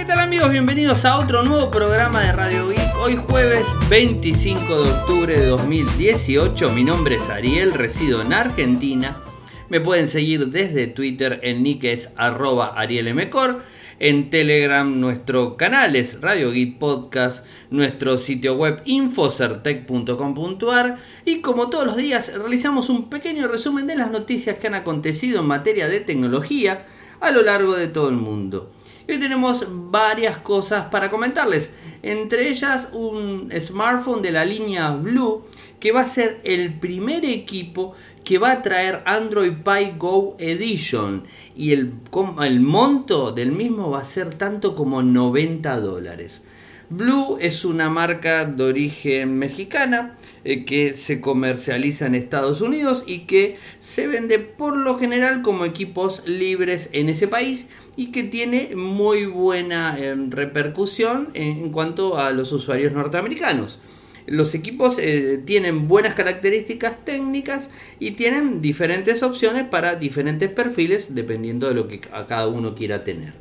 ¿Qué tal amigos? Bienvenidos a otro nuevo programa de Radio Geek. Hoy jueves 25 de octubre de 2018. Mi nombre es Ariel, resido en Argentina. Me pueden seguir desde Twitter, el nick es arroba arielmcor. En Telegram nuestro canal es Radio Geek Podcast, nuestro sitio web infocertec.com.ar y como todos los días realizamos un pequeño resumen de las noticias que han acontecido en materia de tecnología a lo largo de todo el mundo. Hoy tenemos varias cosas para comentarles, entre ellas un smartphone de la línea Blue que va a ser el primer equipo que va a traer Android Pie Go Edition y el, el monto del mismo va a ser tanto como 90 dólares. Blue es una marca de origen mexicana eh, que se comercializa en Estados Unidos y que se vende por lo general como equipos libres en ese país y que tiene muy buena eh, repercusión en cuanto a los usuarios norteamericanos. Los equipos eh, tienen buenas características técnicas y tienen diferentes opciones para diferentes perfiles dependiendo de lo que a cada uno quiera tener.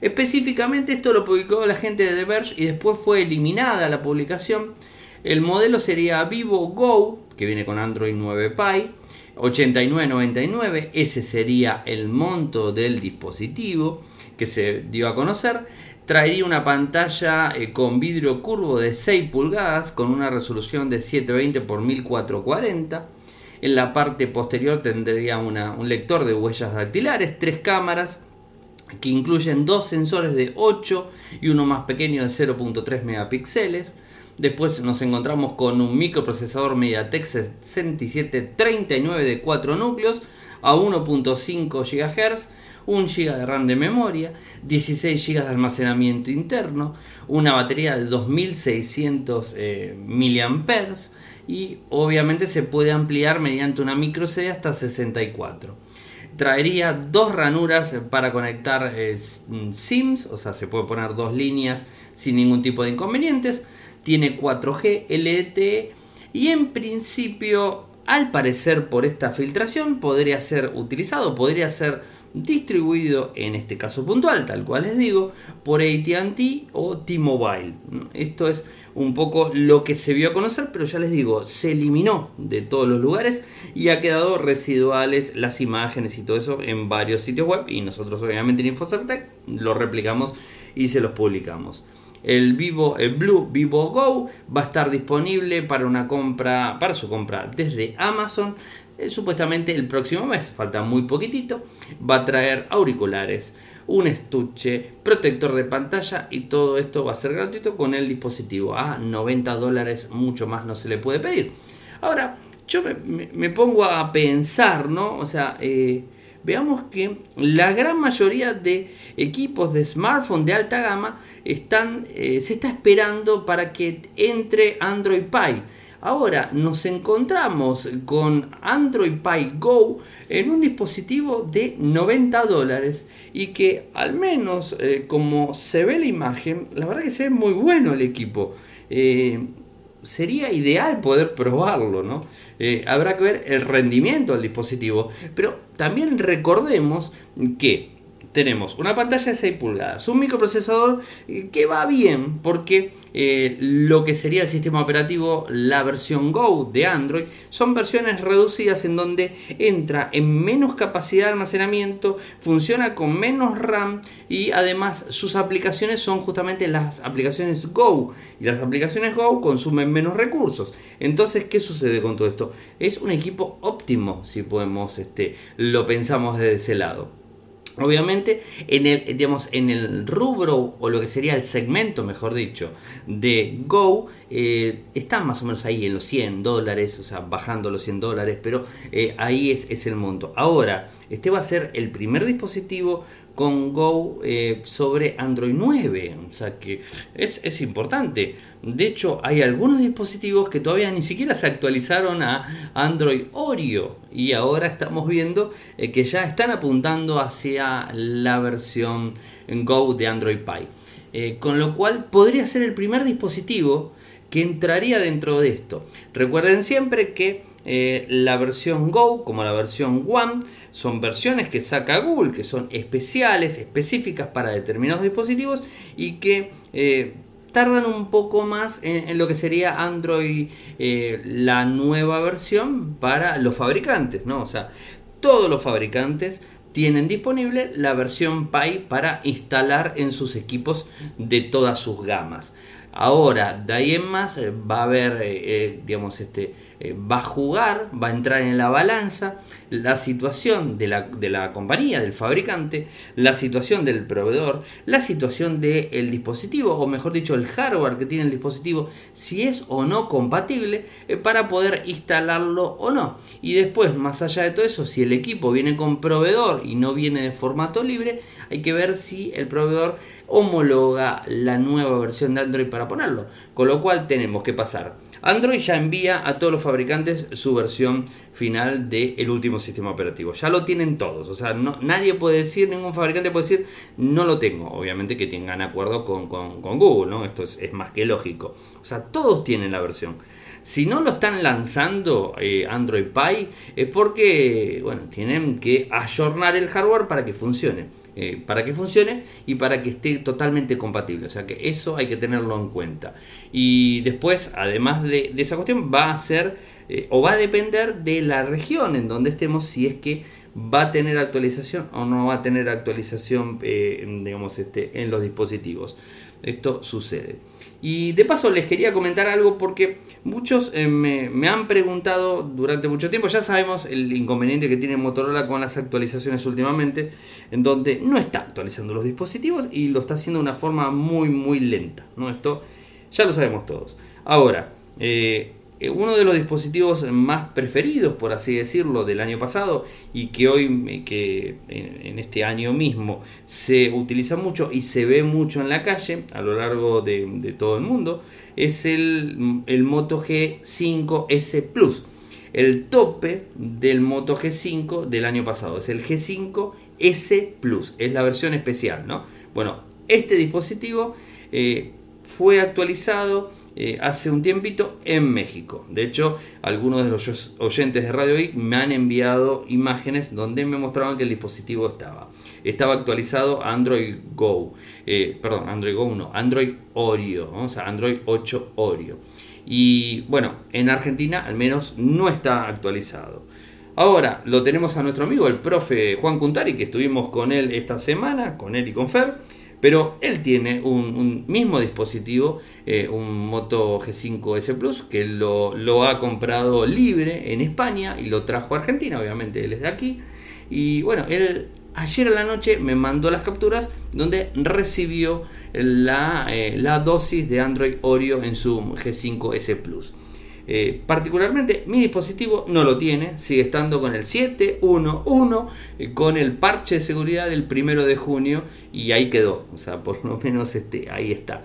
Específicamente esto lo publicó la gente de The Verge y después fue eliminada la publicación. El modelo sería Vivo Go, que viene con Android 9 Pie, 89.99, ese sería el monto del dispositivo que se dio a conocer. Traería una pantalla eh, con vidrio curvo de 6 pulgadas con una resolución de 720 x 1440. En la parte posterior tendría un lector de huellas dactilares, tres cámaras, que incluyen dos sensores de 8 y uno más pequeño de 0.3 megapíxeles. Después nos encontramos con un microprocesador MediaTek 6739 de 4 núcleos a 1.5 GHz, 1 GB de RAM de memoria, 16 GB de almacenamiento interno, una batería de 2600 eh, mAh y obviamente se puede ampliar mediante una micro CD hasta 64 traería dos ranuras para conectar eh, SIMs, o sea, se puede poner dos líneas sin ningún tipo de inconvenientes. Tiene 4G LTE y en principio, al parecer por esta filtración, podría ser utilizado, podría ser distribuido en este caso puntual, tal cual les digo, por ATT o T-Mobile. Esto es un poco lo que se vio a conocer, pero ya les digo, se eliminó de todos los lugares y ha quedado residuales las imágenes y todo eso en varios sitios web y nosotros obviamente en InfoCertec lo replicamos y se los publicamos. El Vivo, el Blue Vivo Go va a estar disponible para una compra, para su compra desde Amazon eh, supuestamente el próximo mes, falta muy poquitito, va a traer auriculares, un estuche, protector de pantalla y todo esto va a ser gratuito con el dispositivo. A 90 dólares, mucho más no se le puede pedir. Ahora, yo me, pongo a pensar, ¿no? O sea, eh, veamos que la gran mayoría de equipos de smartphone de alta gama están, eh, se está esperando para que entre Android Pie. Ahora nos encontramos con Android Pie Go en un dispositivo de 90 dólares y que al menos eh, como se ve la imagen, la verdad que se ve muy bueno el equipo. Eh, sería ideal poder probarlo, ¿no? Eh, habrá que ver el rendimiento del dispositivo, pero también recordemos que tenemos una pantalla de 6 pulgadas, un microprocesador eh, que va bien porque eh, lo que sería el sistema operativo, la versión Go de Android, son versiones reducidas en donde entra en menos capacidad de almacenamiento, funciona con menos RAM y además sus aplicaciones son justamente las aplicaciones Go y las aplicaciones Go consumen menos recursos. Entonces, ¿qué sucede con todo esto? Es un equipo óptimo si podemos, este, lo pensamos desde ese lado. Obviamente, en el, digamos, en el rubro, o lo que sería el segmento, mejor dicho, de Go, eh, está más o menos ahí en los 100 dólares, o sea, bajando los 100 dólares, pero eh, ahí es, es el monto. Ahora, este va a ser el primer dispositivo con Go eh, sobre Android 9. O sea que es, importante. De hecho, hay algunos dispositivos que todavía ni siquiera se actualizaron a Android Oreo. Y ahora estamos viendo eh, que ya están apuntando hacia la versión Go de Android Pie. Eh, con lo cual podría ser el primer dispositivo que entraría dentro de esto. Recuerden siempre que eh, la versión Go como la versión One son versiones que saca Google, que son especiales, específicas para determinados dispositivos y que eh, tardan un poco más en, lo que sería Android, eh, la nueva versión para los fabricantes, ¿no? O sea, todos los fabricantes tienen disponible la versión Pi para instalar en sus equipos de todas sus gamas. Ahora, de ahí en más va a haber, digamos, este, eh, va a jugar, va a entrar en la balanza la situación de la, de la compañía, del fabricante, la situación del proveedor, la situación del dispositivo, o mejor dicho, el hardware que tiene el dispositivo, si es o no compatible eh, para poder instalarlo o no. Y después, más allá de todo eso, si el equipo viene con proveedor y no viene de formato libre, hay que ver si el proveedor homologa la nueva versión de Android para ponerlo. Con lo cual tenemos que pasar Android ya envía a todos los fabricantes su versión final del último sistema operativo. Ya lo tienen todos. O sea, no, nadie puede decir, ningún fabricante puede decir, no lo tengo. Obviamente que tengan acuerdo con, Google, ¿no? Esto es, más que lógico. O sea, todos tienen la versión. Si no lo están lanzando eh, Android Pie es porque, bueno, tienen que ayornar el hardware para que funcione. Eh, para que funcione y para que esté totalmente compatible. O sea que eso hay que tenerlo en cuenta. Y después, además de, esa cuestión, va a ser eh, o va a depender de la región en donde estemos si es que va a tener actualización o no va a tener actualización eh, digamos, este, en los dispositivos. Esto sucede. Y de paso les quería comentar algo porque muchos eh, me, han preguntado durante mucho tiempo, ya sabemos el inconveniente que tiene Motorola con las actualizaciones últimamente, en donde no está actualizando los dispositivos y lo está haciendo de una forma muy muy lenta. ¿no? Esto ya lo sabemos todos. Ahora, eh, uno de los dispositivos más preferidos, por así decirlo, del año pasado y que hoy, que en este año mismo se utiliza mucho y se ve mucho en la calle a lo largo de, todo el mundo, es el, Moto G5 S Plus. El tope del Moto G5 del año pasado es el G5 S Plus, es la versión especial, ¿no? Bueno, este dispositivo eh, fue actualizado eh, hace un tiempito en México. De hecho, algunos de los oyentes de Radio Geek me han enviado imágenes donde me mostraban que el dispositivo estaba. Estaba actualizado a Android Go. Eh, perdón, Android Go Android Oreo. O sea, Android 8 Oreo. Y bueno, en Argentina al menos no está actualizado. Ahora lo tenemos a nuestro amigo, el profe Juan Cuntari, que estuvimos con él esta semana, con él y con Fer pero él tiene un, mismo dispositivo, eh, un Moto G5 S Plus, que lo, ha comprado libre en España y lo trajo a Argentina, obviamente él es de aquí. Y bueno, él ayer a la noche me mandó las capturas donde recibió la, eh, la dosis de Android Oreo en su G5 S Plus. Eh, particularmente mi dispositivo no lo tiene, sigue estando con el 711, eh, con el parche de seguridad del primero de junio y ahí quedó, o sea, por lo menos este, ahí está.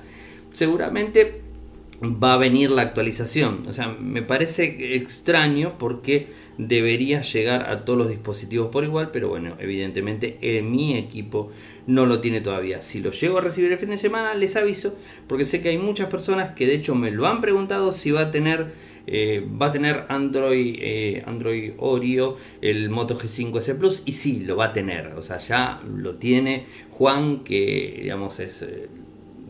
Seguramente va a venir la actualización, o sea, me parece extraño porque debería llegar a todos los dispositivos por igual, pero bueno, evidentemente en mi equipo no lo tiene todavía. Si lo llego a recibir el fin de semana, les aviso, porque sé que hay muchas personas que de hecho me lo han preguntado si va a tener eh, va a tener Android, eh, Android Oreo, el Moto G5 S Plus, y sí, lo va a tener. O sea, ya lo tiene Juan, que digamos. Eh,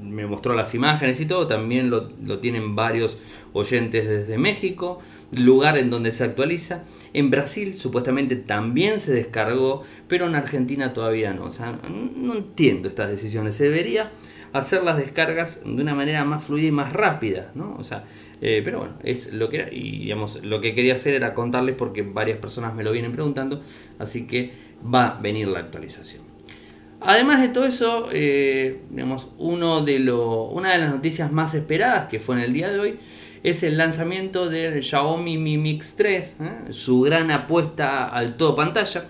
me mostró las imágenes y todo, también lo, lo tienen varios oyentes desde México, lugar en donde se actualiza. En Brasil supuestamente también se descargó, pero en Argentina todavía no. O sea, no entiendo estas decisiones. Se debería hacer las descargas de una manera más fluida y más rápida, ¿no? O sea, eh, pero bueno, es lo que era, y digamos, lo que quería hacer era contarles porque varias personas me lo vienen preguntando, así que va a venir la actualización. Además de todo eso, eh, digamos, uno de lo, una de las noticias más esperadas que fue en el día de hoy es el lanzamiento del Xiaomi Mi Mix 3, ¿eh? su gran apuesta al todo pantalla.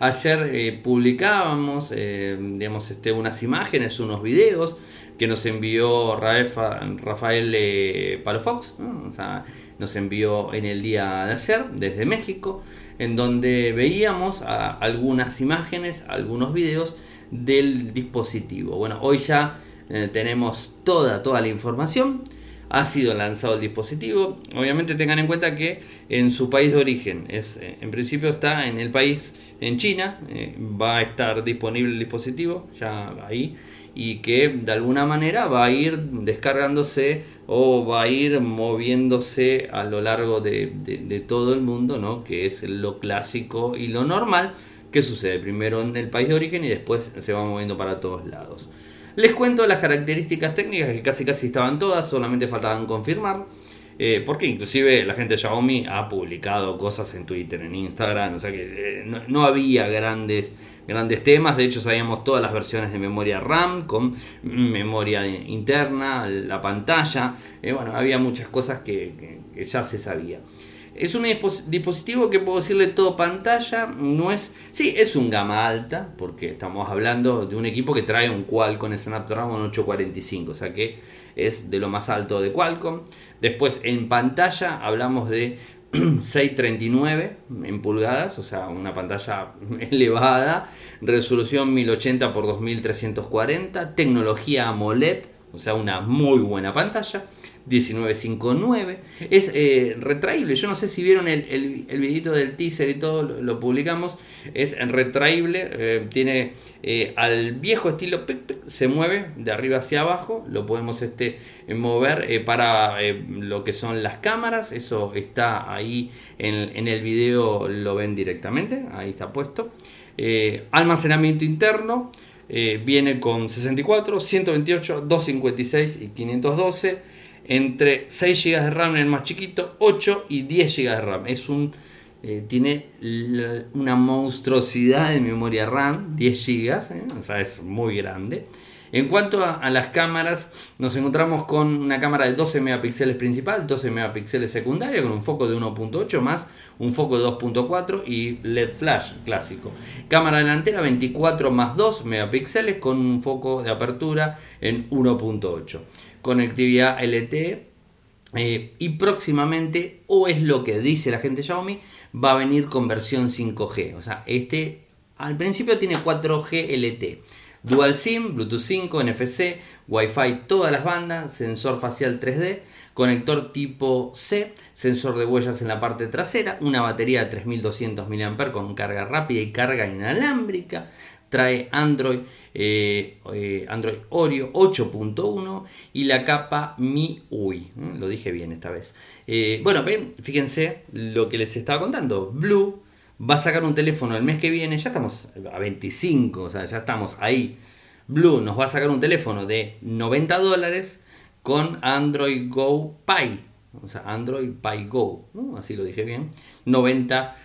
Ayer publicábamos digamos, este, unas imágenes, unos videos que nos envió Rafael eh, Palofox, nos envió en el día de ayer desde México, en donde veíamos algunas imágenes, algunos videos del dispositivo. Bueno, hoy ya eh, tenemos toda, toda la información. Ha sido lanzado el dispositivo. Obviamente tengan en cuenta que en su país de origen, es, eh, en principio está en el país, en China, eh, va a estar disponible el dispositivo ya ahí y que de alguna manera va a ir descargándose o va a ir moviéndose a lo largo de, de todo el mundo, ¿no? que es lo clásico y lo normal que sucede primero en el país de origen y después se va moviendo para todos lados. Les cuento las características técnicas que casi casi estaban todas, solamente faltaban confirmar. Eh, porque inclusive la gente de Xiaomi ha publicado cosas en Twitter, en Instagram, o sea que eh, no, había grandes, grandes temas, de hecho sabíamos todas las versiones de memoria RAM con memoria interna, la pantalla, eh, bueno, había muchas cosas que ya se sabía. Es un dispositivo que puedo decirle todo pantalla, no es, sí, es un gama alta, porque estamos hablando de un equipo que trae un Qualcomm Snapdragon 845, o sea que es de lo más alto de Qualcomm. Después en pantalla hablamos de 639 en pulgadas, o sea, una pantalla elevada, resolución 1080 x 2340, tecnología AMOLED, o sea, una muy buena pantalla. 1959. Es eh, retraíble. Yo no sé si vieron el, el, videito del teaser y todo, lo, publicamos. Es retraíble. Eh, tiene eh, al viejo estilo, se mueve de arriba hacia abajo. Lo podemos este, mover para lo que son las cámaras. Eso está ahí en, en, el video, lo ven directamente. Ahí está puesto. almacenamiento interno. Viene con 64, 128, 256 y 512 entre 6 GB de RAM en el más chiquito, 8 y 10 GB de RAM. Es un, eh, tiene una monstruosidad de memoria RAM, 10 GB, eh, o sea, es muy grande. En cuanto a, las cámaras, nos encontramos con una cámara de 12 megapíxeles principal, 12 megapíxeles secundaria, con un foco de 1.8 más un foco de 2.4 y LED flash clásico. Cámara delantera 24 más 2 megapíxeles con un foco de apertura en 1.8 conectividad LTE. Eh, y próximamente, o es lo que dice la gente Xiaomi, va a venir con versión 5G. O sea, este al principio tiene 4G LTE. Dual SIM, Bluetooth 5, NFC, Wi-Fi, todas las bandas, sensor facial 3D, conector tipo C, sensor de huellas en la parte trasera, una batería de 3200 mAh con carga rápida y carga inalámbrica, trae Android, eh, eh, Android Oreo 8.1 y la capa MIUI. Lo dije bien esta vez. Eh, bueno, ven, fíjense lo que les estaba contando. Blue va a sacar un teléfono el mes que viene, ya estamos a 25, o sea, ya estamos ahí. Blue nos va a sacar un teléfono de 90 dólares con Android Go Pie. O sea, Android Pie Go, así lo dije bien. 90,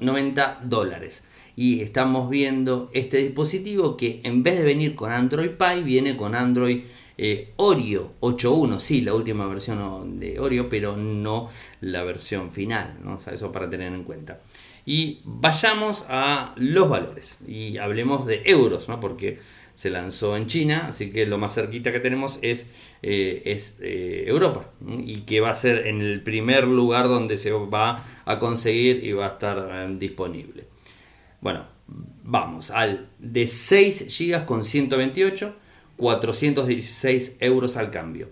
90 dólares y estamos viendo este dispositivo que en vez de venir con Android Pie viene con Android eh, Oreo 8.1, sí, la última versión de Oreo, pero no la versión final, ¿no? eso para tener en cuenta. Y vayamos a los valores y hablemos de euros, ¿no? porque se lanzó en China, así que lo más cerquita que tenemos es, eh, es eh, Europa y que va a ser en el primer lugar donde se va a conseguir y va a estar disponible. Bueno, vamos al de 6 GB con 128, 416 euros al cambio.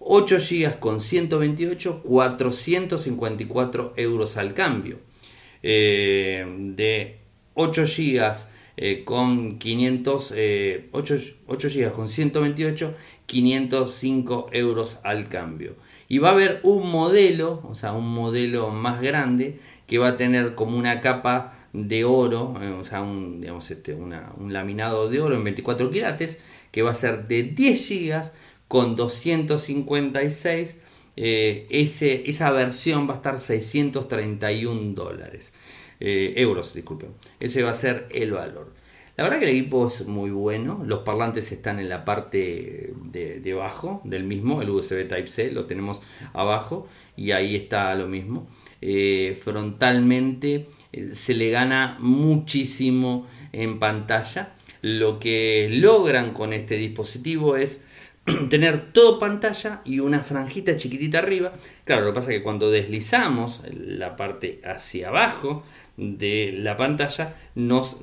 8 GB con 128, 454 euros al cambio. Eh, de 8 GB eh, con 500, 8, 8 GB con 128, 505 euros al cambio. Y va a haber un modelo, o sea, un modelo más grande que va a tener como una capa de oro, eh, o sea, un, digamos, este, un laminado de oro en 24 quilates, que va a ser de 10 GB con 256. Eh, esa versión va a estar 631 dólares. Eh, euros, disculpen. Ese va a ser el valor. La verdad que el equipo es muy bueno. Los parlantes están en la parte de, abajo del mismo. El USB Type-C lo tenemos abajo y ahí está lo mismo. frontalmente eh, se le gana muchísimo en pantalla. Lo que logran con este dispositivo es tener todo pantalla y una franjita chiquitita arriba. Claro, lo que pasa es que cuando deslizamos la parte hacia abajo de la pantalla nos,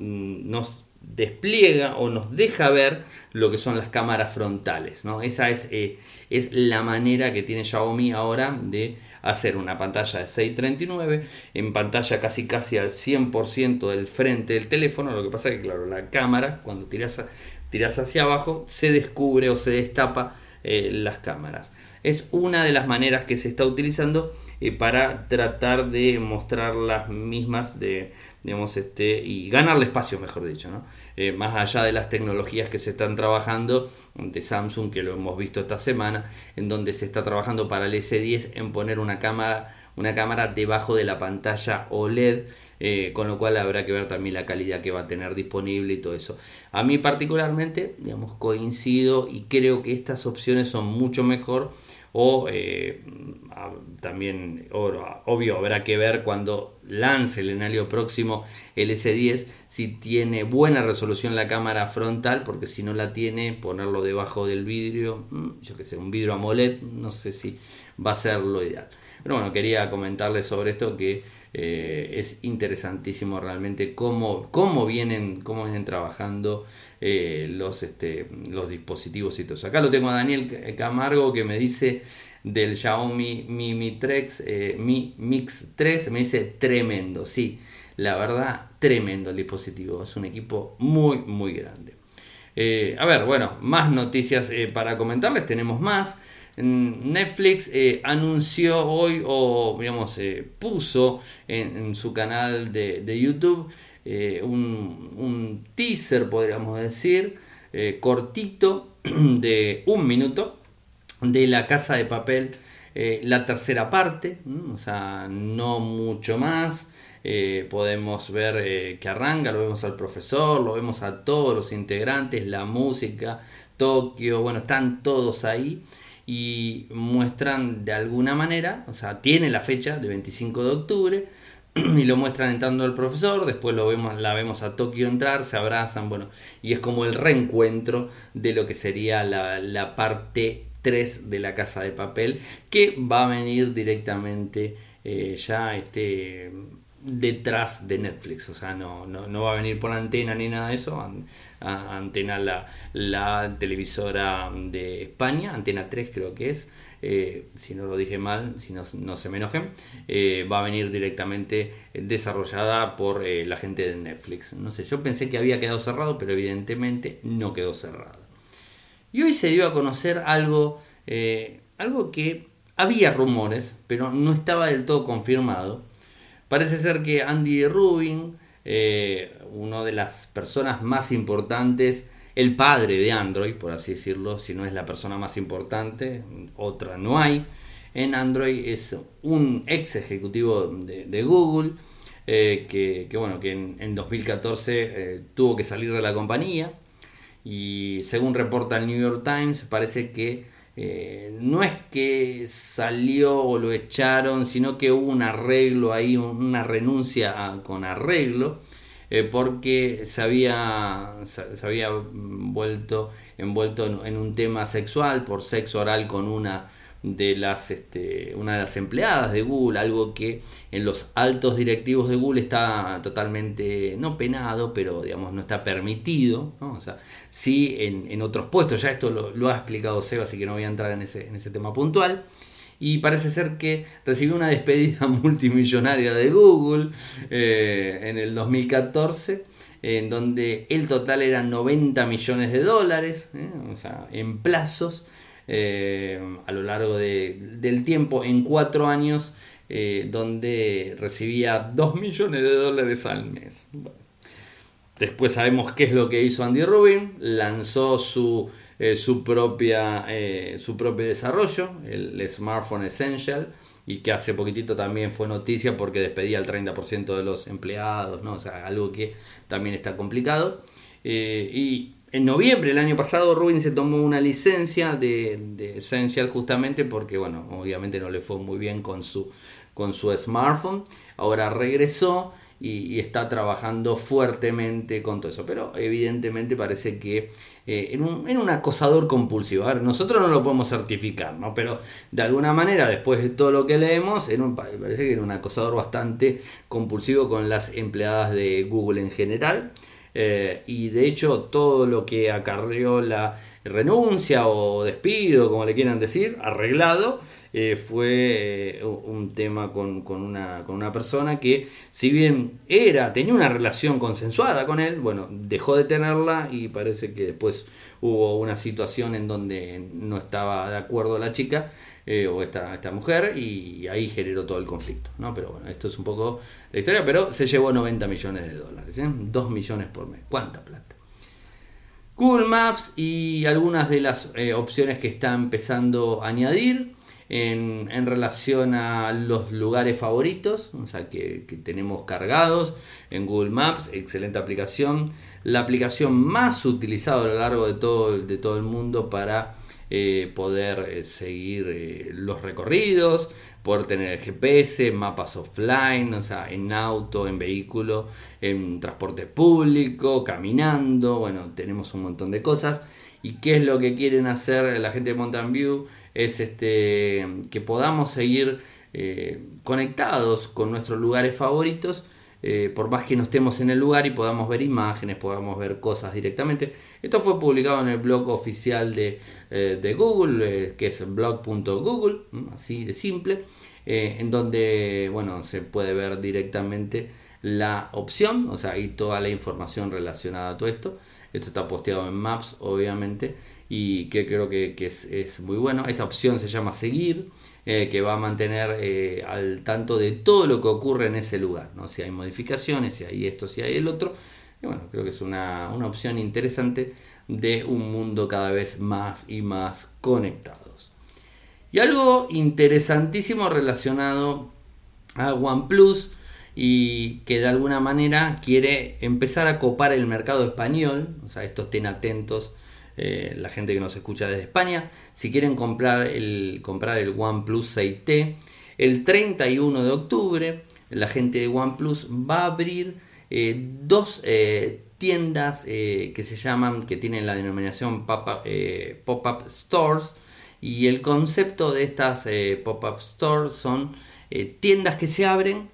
despliega o nos deja ver lo que son las cámaras frontales. ¿no? Esa es, eh, es la manera que tiene Xiaomi ahora de hacer una pantalla de 639 en pantalla casi casi al 100% del frente del teléfono. Lo que pasa es que claro, la cámara cuando tiras, tiras hacia abajo se descubre o se destapa eh, las cámaras. Es una de las maneras que se está utilizando eh, para tratar de mostrar las mismas de, digamos, este, y ganarle espacio, mejor dicho, ¿no? Eh, más allá de las tecnologías que se están trabajando de Samsung, que lo hemos visto esta semana, en donde se está trabajando para el S10 en poner una cámara, una cámara debajo de la pantalla OLED, eh, con lo cual habrá que ver también la calidad que va a tener disponible y todo eso. A mí particularmente, digamos, coincido y creo que estas opciones son mucho mejor o eh, también obvio habrá que ver cuando lance el en año próximo el S10 si tiene buena resolución la cámara frontal porque si no la tiene ponerlo debajo del vidrio mm, yo que sé un vidrio AMOLED no sé si va a ser lo ideal pero bueno quería comentarles sobre esto que eh, es interesantísimo realmente cómo, cómo, vienen, cómo vienen trabajando eh, los, este, los dispositivos y todo eso. Acá lo tengo a Daniel Camargo que me dice del Xiaomi Mi, eh, Mi Mix 3, me dice tremendo, sí, la verdad, tremendo el dispositivo, es un equipo muy, muy grande. a ver, bueno, más noticias para comentarles, tenemos más. Netflix eh, anunció hoy o digamos eh, puso en, su canal de, YouTube eh, un, teaser podríamos decir cortito de un minuto de la casa de papel la tercera parte o sea no mucho más. Podemos ver que arranca, lo vemos al profesor, lo vemos a todos los integrantes, la música, Tokio, bueno, están todos ahí y muestran de alguna manera, o sea, tiene la fecha de 25 de octubre y lo muestran entrando el profesor, después lo vemos, la vemos a Tokio entrar, se abrazan, bueno, y es como el reencuentro de lo que sería la, parte 3 de la casa de papel, que va a venir directamente eh, ya este detrás de Netflix, o sea, no, no, va a venir por antena ni nada de eso, antena la, televisora de España, antena 3 creo que es, eh, si no lo dije mal, si no, no se me enojen, eh, va a venir directamente desarrollada por eh, la gente de Netflix. No sé, yo pensé que había quedado cerrado, pero evidentemente no quedó cerrado. Y hoy se dio a conocer algo, algo que había rumores, pero no estaba del todo confirmado Parece ser que Andy Rubin, eh, una de las personas más importantes, el padre de Android, por así decirlo, si no es la persona más importante, otra no hay, en Android es un ex ejecutivo de, Google, eh, que, bueno, que en, 2014 eh, tuvo que salir de la compañía y según reporta el New York Times parece que eh, no es que salió o lo echaron, sino que hubo un arreglo ahí, una renuncia con arreglo, eh, porque se había, se había vuelto envuelto en, un tema sexual por sexo oral con una de las este, una de las empleadas de Google, algo que en los altos directivos de Google está totalmente no penado, pero digamos no está permitido, ¿no? o sea, sí en, otros puestos, ya esto lo, ha explicado Seba, así que no voy a entrar en ese, en ese tema puntual. Y parece ser que recibió una despedida multimillonaria de Google eh, en el 2014 en donde el total era 90 millones de dólares, ¿eh? o sea, en plazos, eh, a lo largo del tiempo, en cuatro años, eh, donde recibía 2 millones de dólares al mes. Después sabemos qué es lo que hizo Andy Rubin, lanzó su, eh, su, propia, su propio desarrollo, el, Smartphone Essential, y que hace poquitito también fue noticia porque despedía al 30% de los empleados, ¿no? o sea, algo que también está complicado. y en noviembre del año pasado Rubin se tomó una licencia de, de, Essential justamente porque, bueno, obviamente no le fue muy bien con su, con su smartphone. Ahora regresó y, está trabajando fuertemente con todo eso. Pero evidentemente parece que eh, en, un, en, un, acosador compulsivo. A ver, nosotros no lo podemos certificar, ¿no? Pero de alguna manera, después de todo lo que leemos, un, parece que era un acosador bastante compulsivo con las empleadas de Google en general. Eh, y de hecho todo lo que acarreó la renuncia o despido, como le quieran decir, arreglado, eh, fue eh, un tema con, una, con, una, persona que, si bien era, tenía una relación consensuada con él, bueno, dejó de tenerla y parece que después hubo una situación en donde no estaba de acuerdo la chica eh, o esta, esta mujer y ahí generó todo el conflicto, ¿no? Pero bueno, esto es un poco la historia, pero se llevó 90 millones de dólares, 2 millones por mes. ¿Cuánta plata? Google Maps y algunas de las opciones que está empezando a añadir en, relación a los lugares favoritos, o sea, que, tenemos cargados en Google Maps, excelente aplicación, la aplicación más utilizada a lo largo de todo, de todo el mundo para eh, poder eh, seguir eh, los recorridos, poder tener GPS, mapas offline, o sea, en auto, en vehículo, en transporte público, caminando, bueno, tenemos un montón de cosas. ¿Y qué es lo que quieren hacer la gente de Mountain View? es este, que podamos seguir conectados con nuestros lugares favoritos, eh, por más que no estemos en el lugar y podamos ver imágenes, podamos ver cosas directamente. Esto fue publicado en el blog oficial de, eh, Google, que es blog.google, así de simple, en donde bueno, se puede ver directamente la opción, o sea, y toda la información relacionada a todo esto. Esto está posteado en Maps, obviamente, y que creo que, es, muy bueno. Esta opción se llama Seguir, eh, que va a mantener eh, al tanto de todo lo que ocurre en ese lugar, ¿no? si hay modificaciones, si hay esto, si hay el otro. Y bueno, creo que es una, opción interesante de un mundo cada vez más y más conectados. Y algo interesantísimo relacionado a OnePlus y que de alguna manera quiere empezar a copar el mercado español, o sea, estos estén atentos eh, la gente que nos escucha desde España. Si quieren comprar el, comprar el OnePlus 6T, el 31 de octubre la gente de OnePlus va a abrir eh, dos eh, tiendas que se llaman, que tienen la denominación pop-up stores. Y el concepto de estas pop-up stores son tiendas que se abren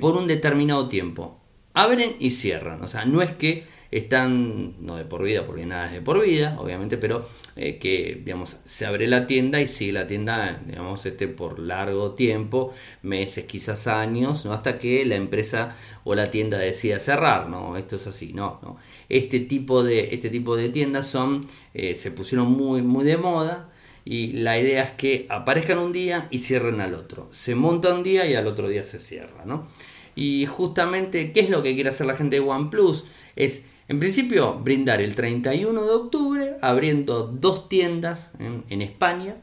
por un determinado tiempo. Abren y cierran. O sea, no es que están, no de por vida, porque nada es de por vida, obviamente, pero eh, que, digamos, se abre la tienda y sigue la tienda, digamos, este, por largo tiempo, meses, quizás años, ¿no? Hasta que la empresa o la tienda decida cerrar, ¿no? Esto es así, no, no. Este tipo de, este tipo de tiendas son, eh, se pusieron muy, muy de moda, y la idea es que aparezcan un día y cierren al otro. Se monta un día y al otro día se cierra, ¿no? Y justamente, ¿qué es lo que quiere hacer la gente de OnePlus? Es en principio, brindar el 31 de octubre abriendo dos tiendas en, España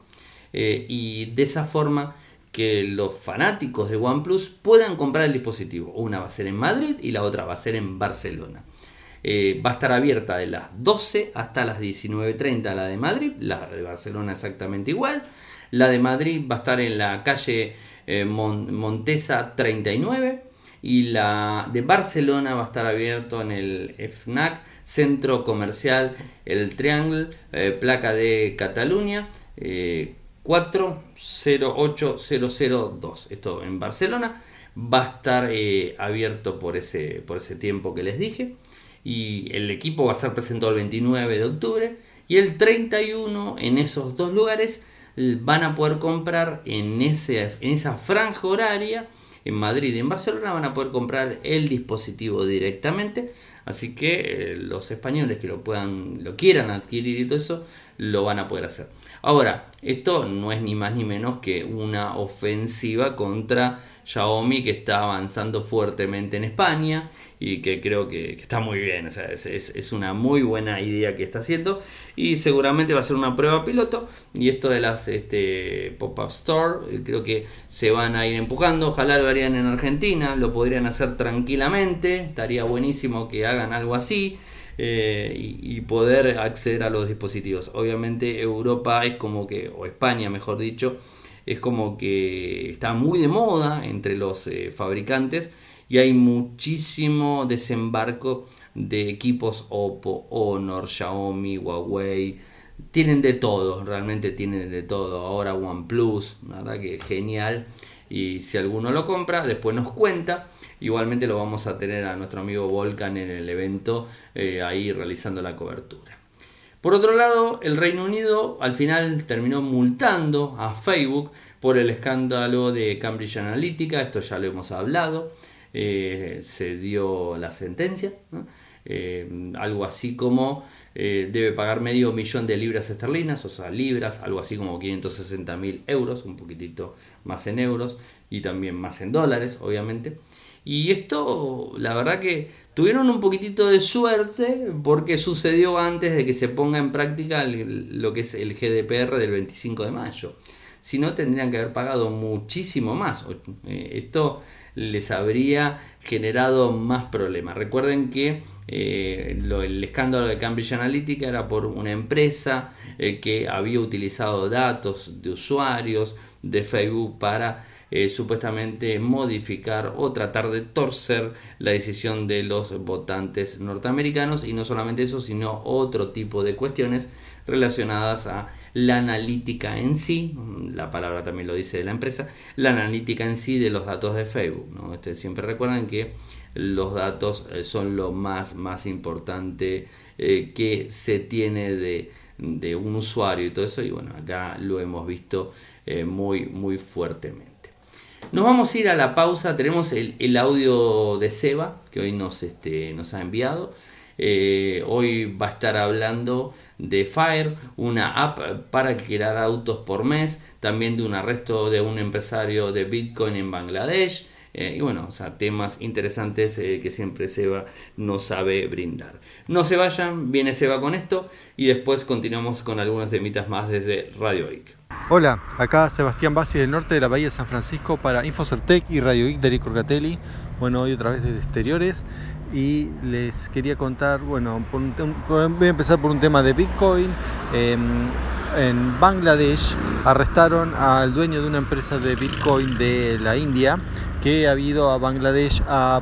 eh, y de esa forma que los fanáticos de OnePlus puedan comprar el dispositivo. Una va a ser en Madrid y la otra va a ser en Barcelona. Eh, va a estar abierta de las 12 hasta las 19.30 la de Madrid, la de Barcelona exactamente igual. La de Madrid va a estar en la calle eh, Montesa 39 y la de Barcelona va a estar abierto en el FNAC, Centro Comercial El Triangle, eh, placa de Cataluña, eh, 408002. Esto en Barcelona va a estar eh, abierto por ese, por ese tiempo que les dije. Y el equipo va a ser presentado el 29 de octubre. Y el 31 en esos dos lugares van a poder comprar en, ese, en esa franja horaria en Madrid y en Barcelona van a poder comprar el dispositivo directamente. Así que eh, los españoles que lo puedan, lo quieran adquirir y todo eso, lo van a poder hacer. Ahora, esto no es ni más ni menos que una ofensiva contra Xiaomi que está avanzando fuertemente en España y que creo que, está muy bien, es, una muy buena idea que está haciendo y seguramente va a ser una prueba piloto y esto de las este, pop-up store eh, creo que se van a ir empujando, ojalá lo harían en Argentina, lo podrían hacer tranquilamente, estaría buenísimo que hagan algo así. Eh, y, poder acceder a los dispositivos. Obviamente Europa es como que, o España mejor dicho, es como que está muy de moda entre los eh, fabricantes y hay muchísimo desembarco de equipos Oppo, Honor, Xiaomi, Huawei. Tienen de todo, realmente tienen de todo. Ahora OnePlus, verdad que genial. Y si alguno lo compra, después nos cuenta. igualmente lo vamos a tener a nuestro amigo Volcan en el evento eh, ahí realizando la cobertura. Por otro lado, el Reino Unido al final terminó multando a Facebook por el escándalo de Cambridge Analytica, esto ya lo hemos hablado, eh, se dio la sentencia, eh, algo así como eh, debe pagar medio millón de libras esterlinas, o sea, libras, algo así como 560 mil euros, un poquitito más en euros y también más en dólares, obviamente. Y esto, la verdad que tuvieron un poquitito de suerte porque sucedió antes de que se ponga en práctica lo que es el GDPR del 25 de mayo. Si no, tendrían que haber pagado muchísimo más. Eh, esto les habría generado más problemas. Recuerden que eh, el escándalo de Cambridge Analytica era por una empresa eh, que había utilizado datos de usuarios de Facebook para eh, supuestamente modificar o tratar de torcer la decisión de los votantes norteamericanos y no solamente eso, sino otro tipo de cuestiones relacionadas a la analítica en sí, la palabra también lo dice de la empresa, la analítica en sí de los datos de Facebook. ¿no? Este, siempre recuerden que los datos eh, son lo más, más importante eh, que se tiene de, de, un usuario y todo eso, y bueno, acá lo hemos visto muy, muy fuertemente. Nos vamos a ir a la pausa, tenemos el, audio de Seba, que hoy nos, este, nos ha enviado. Eh, hoy va a estar hablando de Fire, una app para alquilar autos por mes, también de un arresto de un empresario de Bitcoin en Bangladesh. Eh, y bueno, o sea, temas interesantes eh, que siempre Seba nos sabe brindar. No se vayan, viene Seba con esto y después continuamos con algunas temitas más desde Radio IC. Hola, acá Sebastián Bassi del norte de la Bahía de San Francisco para Infocertec y Radio Geek de Orgatelli. Bueno, hoy otra vez desde exteriores y les quería contar, bueno, voy a empezar por un tema de Bitcoin. Em, en Bangladesh arrestaron al dueño de una empresa de Bitcoin de la India que ha ido a Bangladesh a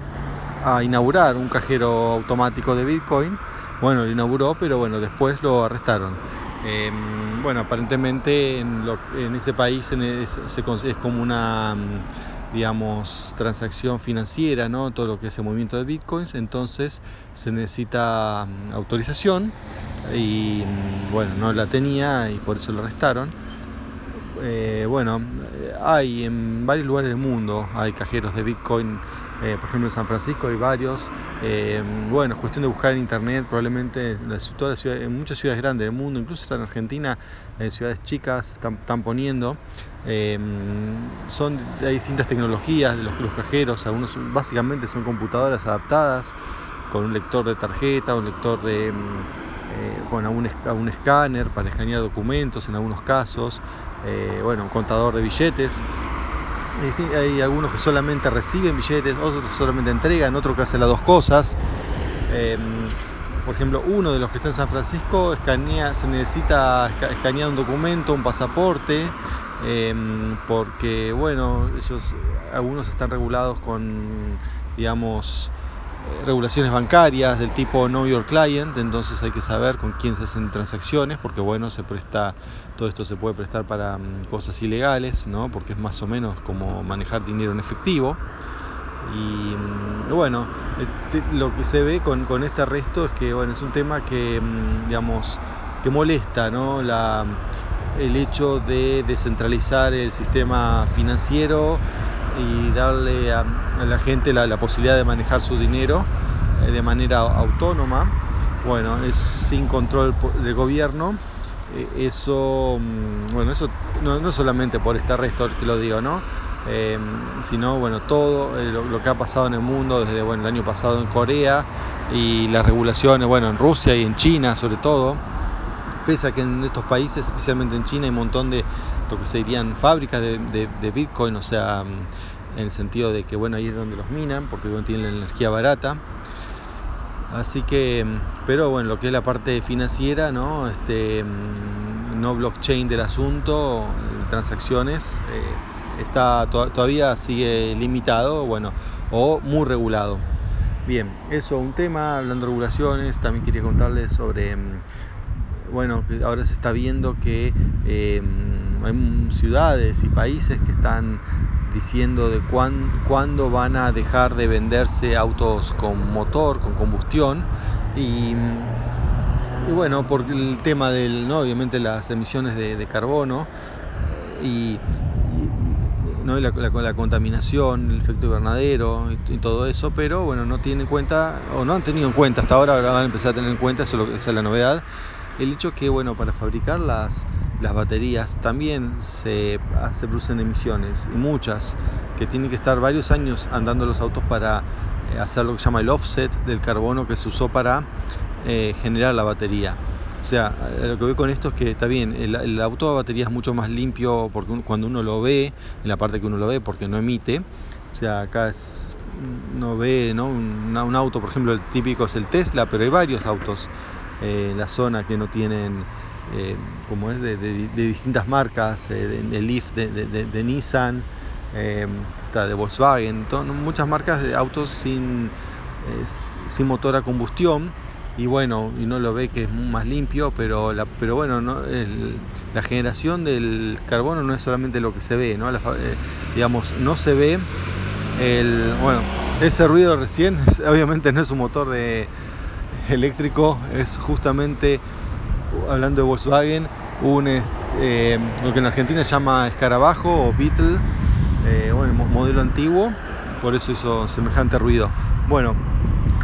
inaugurar un cajero automático de Bitcoin. Bueno, lo inauguró, pero bueno, después lo arrestaron. Em, bueno, aparentemente en, ese país es, como una, mm, digamos, transacción financiera, ¿no? Todo lo que es el movimiento de bitcoins, entonces se necesita mm, autorización y mm, bueno, no la tenía y por eso lo arrestaron. Eh, bueno, hay en varios lugares del mundo, hay cajeros de bitcoin eh, por ejemplo en San Francisco hay varios. Eh, bueno, es cuestión de buscar en internet, probablemente en, en muchas ciudades grandes del mundo, incluso está en Argentina, en ciudades chicas están, poniendo. Eh, son, hay distintas tecnologías de los, cajeros, algunos básicamente son computadoras adaptadas con un lector de tarjeta, un lector de bueno, un, un, escáner para escanear documentos en algunos casos, bueno, un contador de billetes hay algunos que solamente reciben billetes, otros que solamente entregan, otros que hacen las dos cosas. Em, por ejemplo, uno de los que está en San Francisco escanea, se necesita escanear un documento, un pasaporte, em, porque bueno, ellos algunos están regulados con, digamos, regulaciones bancarias del tipo Know Your Client, entonces hay que saber con quién se hacen transacciones, porque bueno, se presta, todo esto se puede prestar para mm, cosas ilegales, ¿no? porque es más o menos como manejar dinero en efectivo. Y mm, bueno, este, lo que se ve con, este arresto es que bueno, es un tema que, mm, digamos, que molesta, ¿no? La, el hecho de descentralizar el sistema financiero y darle a, la gente la, posibilidad de manejar su dinero eh, de manera autónoma, bueno, es sin control del gobierno. Eh, eso, mm, bueno, eso no, solamente por este arresto que lo digo, ¿no? Em, sino bueno todo eh, lo, que ha pasado en el mundo desde bueno, el año pasado en Corea y las regulaciones bueno en Rusia y en China sobre todo pese a que en estos países especialmente en China hay un montón de lo que se dirían fábricas de, Bitcoin, o sea, mm, en el sentido de que bueno, ahí es donde los minan, porque tienen la energía barata. Así que, mm, pero bueno, lo que es la parte financiera, ¿no? Este, mm, no blockchain del asunto, transacciones, eh, está todavía sigue limitado, bueno, o muy regulado. Bien, eso un tema, hablando de regulaciones, también quería contarles sobre, bueno, ahora se está viendo que eh, hay ciudades y países que están diciendo de cuándo van a dejar de venderse autos con motor, con combustión. Y, bueno, por el tema del, ¿no? obviamente las emisiones de, carbono y, la, la, contaminación, el efecto invernadero y, todo eso, pero bueno, no tienen en cuenta, o no han tenido en cuenta, hasta ahora van a empezar a tener en cuenta, eso es, la novedad, el hecho que bueno, para fabricar las, las baterías también se, se, producen emisiones y muchas que tienen que estar varios años andando los autos para eh, hacer lo que se llama el offset del carbono que se usó para eh, generar la batería. O sea, eh, lo que veo con esto es que está bien, el, auto de batería es mucho más limpio porque cuando uno lo ve, en la parte que uno lo ve, porque no emite. O sea, acá es, no ve ¿no? Un, auto, por ejemplo, el típico es el Tesla, pero hay varios autos en la zona que no tienen eh, como es de, distintas marcas, eh, de, Leaf de, Nissan, eh, de Volkswagen, muchas marcas de autos sin, sin motor a combustión y bueno, y no lo ve que es más limpio, pero, la, pero bueno, ¿no? la generación del carbono no es solamente lo que se ve, ¿no? digamos, no se ve el, bueno, ese ruido recién, obviamente no es un motor de eléctrico, es justamente hablando de Volkswagen, un, eh, lo que en Argentina se llama escarabajo o Beetle, eh, bueno, modelo antiguo, por eso hizo semejante ruido. Bueno,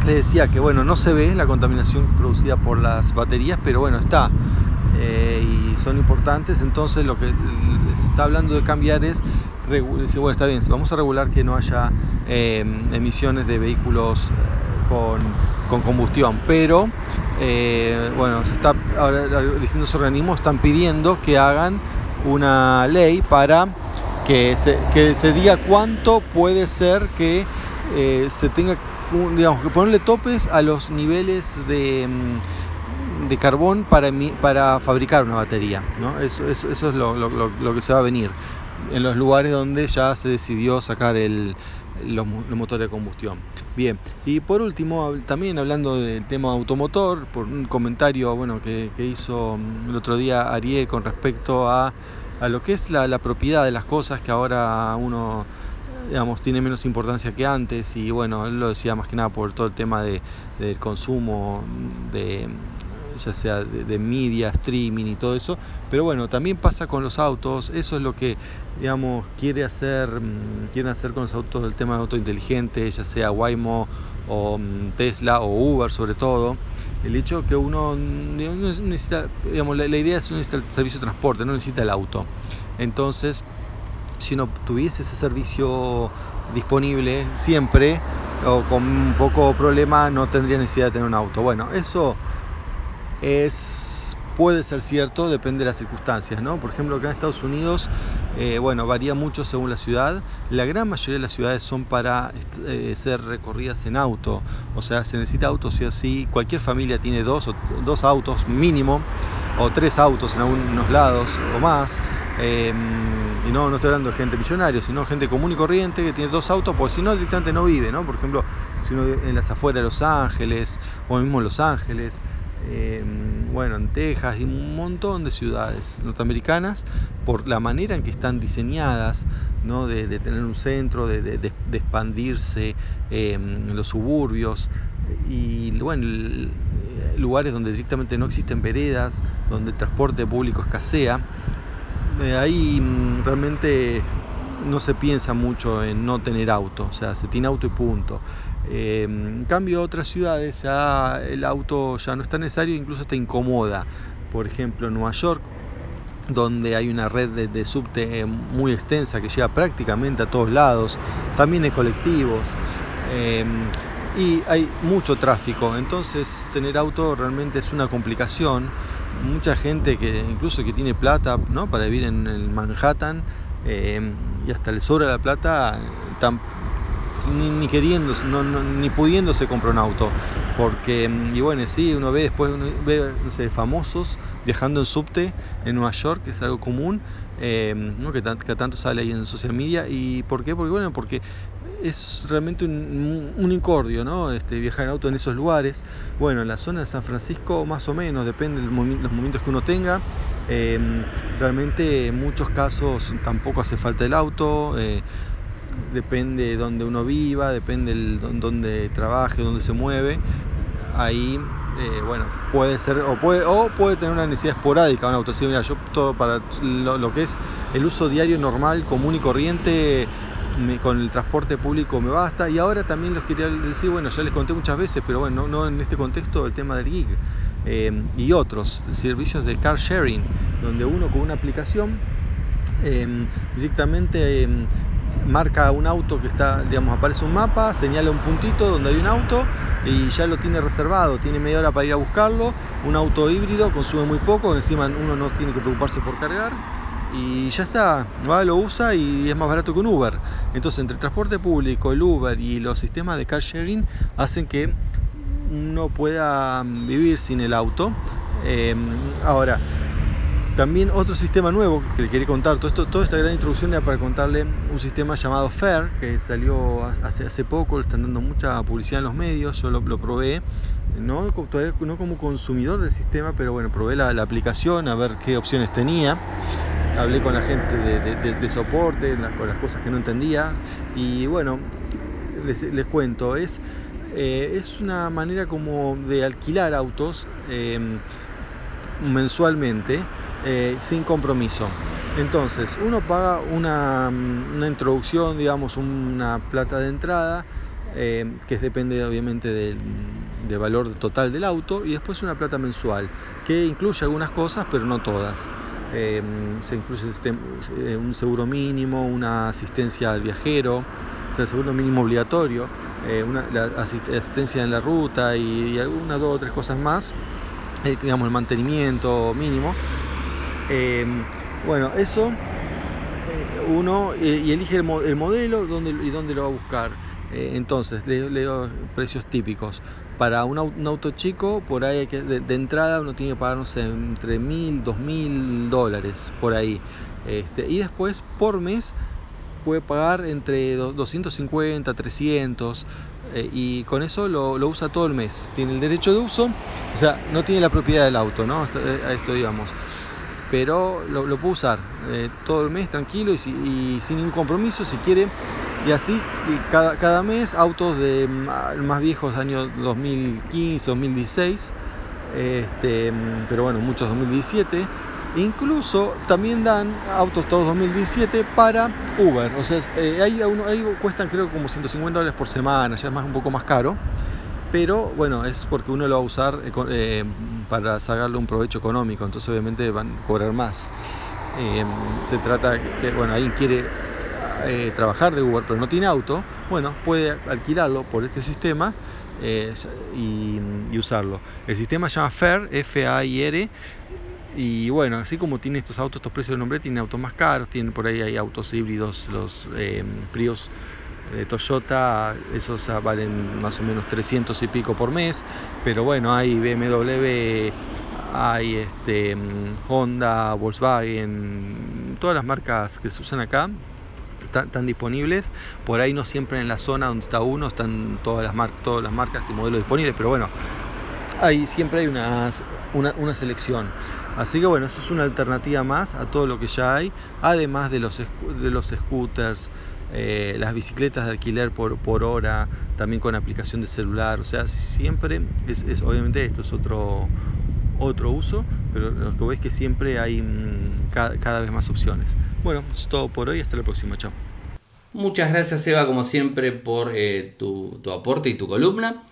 les decía que bueno, no se ve la contaminación producida por las baterías, pero bueno, está. Eh, y son importantes, entonces lo que se está hablando de cambiar es bueno, está bien, vamos a regular que no haya emisiones de vehículos con, combustión, pero eh, bueno, se está ahora distintos organismos están pidiendo que hagan una ley para que se, que se diga cuánto puede ser que eh, se tenga, digamos, que ponerle topes a los niveles de, mm, de carbón para, para fabricar una batería. ¿no? Eso, eso, eso es lo, lo, que se va a venir en los lugares donde ya se decidió sacar el, los, motores de combustión. Bien, y por último, también hablando del tema automotor, por un comentario bueno, que, hizo mm, el otro día Ariel con respecto a, a lo que es la, la, propiedad de las cosas, que ahora uno digamos, tiene menos importancia que antes y bueno, él lo decía más que nada por todo el tema de, del consumo de ya sea de, media, streaming y todo eso, pero bueno, también pasa con los autos, eso es lo que, digamos, quiere hacer, mm, quieren hacer con los autos, el tema de auto inteligente, ya sea Waymo o mm, Tesla o Uber sobre todo, el hecho que uno necesita, digamos, la, idea es que necesita el servicio de transporte, no necesita el auto. Entonces, si uno tuviese ese servicio disponible siempre o con poco problema no tendría necesidad de tener un auto. Bueno, eso es, puede ser cierto, depende de las circunstancias, ¿no? Por ejemplo, acá en Estados Unidos, eh, bueno, varía mucho según la ciudad. La gran mayoría de las ciudades son para eh, ser recorridas en auto, o sea, se necesita auto sí o sí. Cualquier familia tiene dos, o, dos autos mínimo, o tres autos en algunos lados o más. Em, y no, no estoy hablando de gente millonaria, sino gente común y corriente que tiene dos autos, porque si no directamente no vive, ¿no? Por ejemplo, si uno en las afueras de Los Ángeles, o mismo en Los Ángeles, bueno, en Texas y un montón de ciudades norteamericanas, por la manera en que están diseñadas, ¿no? de, tener un centro, de, expandirse em, en los suburbios y bueno, lugares donde directamente no existen veredas, donde el transporte público escasea. Eh, ahí mm, realmente no se piensa mucho en no tener auto, o sea, se tiene auto y punto. Eh, en cambio, otras ciudades ya el auto ya no está necesario, incluso te incomoda. Por ejemplo, en Nueva York, donde hay una red de, subte muy extensa que llega prácticamente a todos lados, también hay colectivos eh, y hay mucho tráfico, entonces tener auto realmente es una complicación. Mucha gente que incluso que tiene plata ¿no? para vivir en el Manhattan eh, y hasta le sobra la plata, ni, ni queriendo, no, ni pudiendo se compra un auto. Porque, y bueno, sí, uno ve después, uno ve, no sé, famosos viajando en subte en Nueva York, que es algo común, eh, que, tanto sale ahí en social media. ¿Y por qué? Porque, bueno, porque es realmente un, un incordio, ¿no? Este, viajar en auto en esos lugares. Bueno, en la zona de San Francisco, más o menos, depende de los momentos que uno tenga. realmente en muchos casos tampoco hace falta el auto depende de donde uno viva, depende de donde trabaje, donde se mueve. Ahí, eh, bueno, puede ser, o puede, o puede tener una necesidad esporádica un auto. mira, yo todo para lo, que es el uso diario normal, común y corriente, con el transporte público me basta. Y ahora también les quería decir, bueno, ya les conté muchas veces, pero bueno, no, en este contexto, el tema del gig. Eh, y otros servicios de car sharing, donde uno con una aplicación eh, directamente marca un auto que está, digamos, aparece un mapa, señala un puntito donde hay un auto y ya lo tiene reservado, tiene media hora para ir a buscarlo, un auto híbrido, consume muy poco, encima uno no tiene que preocuparse por cargar y ya está, va, lo usa y es más barato que un Uber. Entonces entre el transporte público, el Uber y los sistemas de car sharing hacen que uno pueda vivir sin el auto. Eh, ahora, también otro sistema nuevo que le quería contar, todo esto, toda esta gran introducción era para contarle un sistema llamado FAIR, que salió hace, hace poco, le están dando mucha publicidad en los medios, yo lo, probé, no, no como consumidor del sistema, pero bueno, probé la, aplicación a ver qué opciones tenía, hablé con la gente de, soporte, con las cosas que no entendía, y bueno, les, cuento, es, eh, es una manera como de alquilar autos eh, mensualmente, eh, sin compromiso. Entonces, uno paga una, una, introducción, digamos, una plata de entrada, eh, que depende obviamente del, valor total del auto, y después una plata mensual, que incluye algunas cosas, pero no todas. Eh, se incluye un seguro mínimo, una asistencia al viajero, o sea, el seguro mínimo obligatorio, una, la asistencia en la ruta y, algunas dos o tres cosas más, digamos el mantenimiento mínimo. Em, bueno, eso eh, uno y elige el, modelo dónde, y dónde lo va a buscar. Eh, entonces, le leo precios típicos. Para un, auto chico, por ahí de, entrada uno tiene que pagar, entre mil, dos mil dólares, por ahí. Este, y después, por mes, puede pagar entre 250, 300 eh, y con eso lo, usa todo el mes. Tiene el derecho de uso, o sea, no tiene la propiedad del auto, ¿no? A esto digamos pero lo, puedo usar eh, todo el mes tranquilo y, sin ningún compromiso si quiere. Y así cada, cada mes autos de más viejos año 2015, 2016, este, pero bueno, muchos 2017. Incluso también dan autos todos 2017 para Uber. O sea, eh, ahí, ahí cuestan creo como 150 dólares por semana, ya es más, un poco más caro pero bueno, es porque uno lo va a usar eh, eh, para sacarle un provecho económico, entonces obviamente van a cobrar más. Eh, se trata que, bueno, alguien quiere trabajar de Uber pero no tiene auto, bueno, puede alquilarlo por este sistema y, usarlo. El sistema se llama FAIR, F-A-I-R, y bueno, así como tiene estos autos, estos precios de nombre, tiene autos más caros, tiene por ahí hay autos híbridos, los Prius de Toyota, esos valen más o menos 300 y pico por mes, pero bueno, hay BMW, hay este, Honda, Volkswagen, todas las marcas que se usan acá están, disponibles. Por ahí no siempre en la zona donde está uno están todas las, marcas todas las marcas y modelos disponibles, pero bueno, hay, siempre hay una, una, selección. Así que bueno, eso es una alternativa más a todo lo que ya hay, además de los, de los scooters, eh, las bicicletas de alquiler por, por hora, también con aplicación de celular, o sea, siempre es, obviamente esto es otro, otro uso, pero lo que veis que siempre hay mm, cada, vez más opciones. Bueno, eso es todo por hoy, hasta la próxima, chao. Muchas gracias Eva como siempre por eh, tu, tu aporte y tu columna.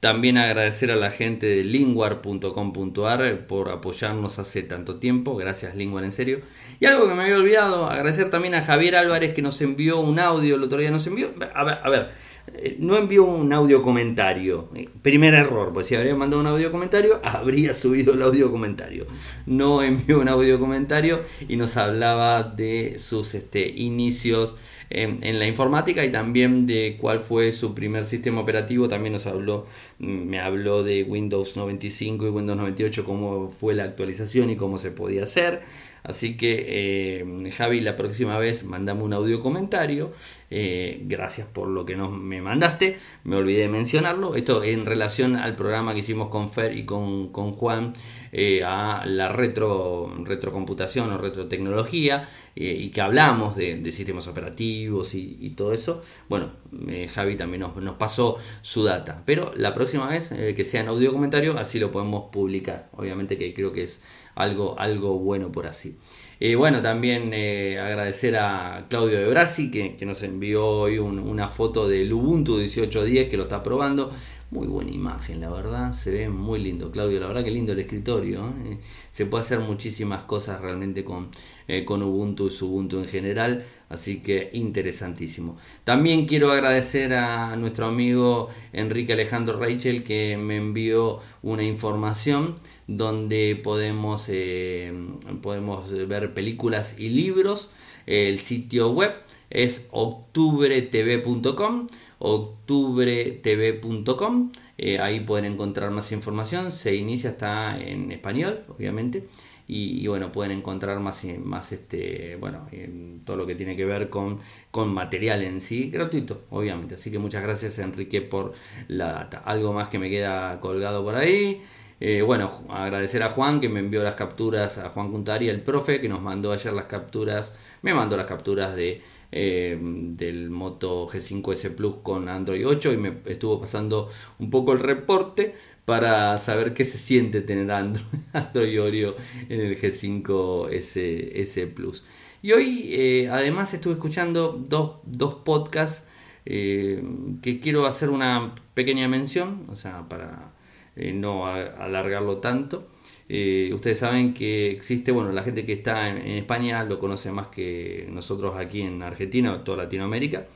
También agradecer a la gente de linguar.com.ar por apoyarnos hace tanto tiempo. Gracias Linguar, en serio. Y algo que me había olvidado, agradecer también a Javier Álvarez que nos envió un audio, el otro día nos envió... A ver, a ver no envió un audio comentario. Eh, primer error, pues si habría mandado un audio comentario, habría subido el audio comentario. No envió un audio comentario y nos hablaba de sus este, inicios en, la informática y también de cuál fue su primer sistema operativo. También nos habló, me habló de Windows 95 y Windows 98, cómo fue la actualización y cómo se podía hacer. Así que eh, Javi, la próxima vez mandame un audio comentario. Eh, gracias por lo que nos, me mandaste. Me olvidé de mencionarlo. Esto en relación al programa que hicimos con Fer y con, con Juan eh, a la retro, retrocomputación o retrotecnología y que hablamos de, sistemas operativos y, todo eso, bueno, Javi también nos, nos, pasó su data. Pero la próxima vez que sea en audio comentario, así lo podemos publicar. Obviamente que creo que es algo, algo bueno por así. Y bueno, también agradecer a Claudio de Brasi que, que nos envió hoy una foto del Ubuntu 18.10 que lo está probando. Muy buena imagen, la verdad, se ve muy lindo, Claudio, la verdad que lindo el escritorio. ¿eh? Se puede hacer muchísimas cosas realmente con, eh, con Ubuntu y Ubuntu en general, así que interesantísimo. También quiero agradecer a nuestro amigo Enrique Alejandro Rachel que me envió una información donde podemos, eh, podemos ver películas y libros. El sitio web es octubretv.com octubretv.com. Eh, ahí pueden encontrar más información. Se inicia, está en español, obviamente. Y, bueno, pueden encontrar más, más este, bueno, todo lo que tiene que ver con, con material en sí, gratuito, obviamente. Así que muchas gracias, Enrique, por la data. Algo más que me queda colgado por ahí. Eh, bueno, agradecer a Juan que me envió las capturas, a Juan Cuntari, el profe, que nos mandó ayer las capturas, me mandó las capturas de eh, del Moto G5S Plus con Android 8 y me estuvo pasando un poco el reporte para saber qué se siente tener Android, Oreo en el G5S Plus. Y hoy eh, además estuve escuchando dos, dos podcasts que quiero hacer una pequeña mención, o sea, para no alargarlo tanto. Eh, ustedes saben que existe, bueno, la gente que está en, España lo conoce más que nosotros aquí en Argentina o toda Latinoamérica.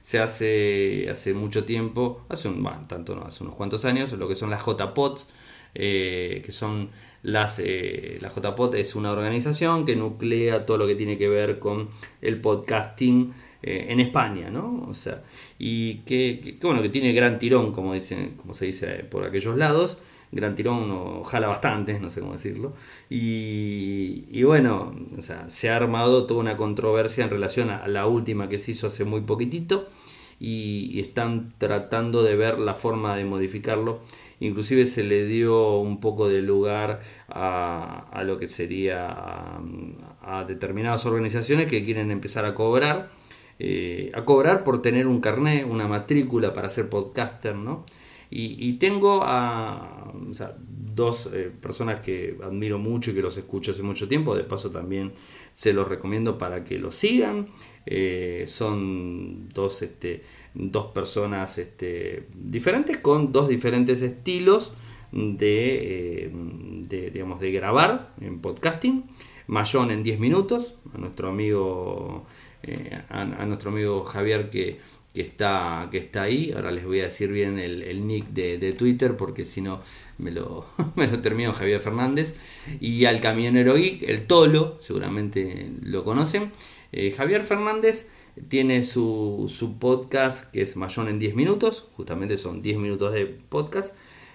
Se hace hace mucho tiempo, hace un, tanto no, hace unos cuantos años, lo que son las JPOT, eh, que son las, eh, la JPOT es una organización que nuclea todo lo que tiene que ver con el podcasting eh, en España, ¿no? O sea, y que, que, bueno, que tiene gran tirón, como, dicen, como se dice por aquellos lados, gran tirón, ojalá bastante, no sé cómo decirlo. Y, bueno, o sea, se ha armado toda una controversia en relación a la última que se hizo hace muy poquitito y, están tratando de ver la forma de modificarlo. Inclusive se le dio un poco de lugar a, a lo que sería a, determinadas organizaciones que quieren empezar a cobrar. Eh, a cobrar por tener un carnet, una matrícula para ser podcaster, ¿no? Y, tengo a dos eh, personas que admiro mucho y que los escucho hace mucho tiempo. De paso también se los recomiendo para que los sigan. Eh, son dos, este, dos personas este, diferentes con dos diferentes estilos de, digamos, de grabar en podcasting. Mayón en 10 minutos, a nuestro amigo, a nuestro amigo Javier que que está, que está ahí. Ahora les voy a decir bien el, nick de, Twitter porque si no me lo, me lo termino Javier Fernández. Y al camionero geek, el Tolo, seguramente lo conocen. Eh, Javier Fernández tiene su, su podcast que es Mayón en 10 minutos, justamente son 10 minutos de podcast.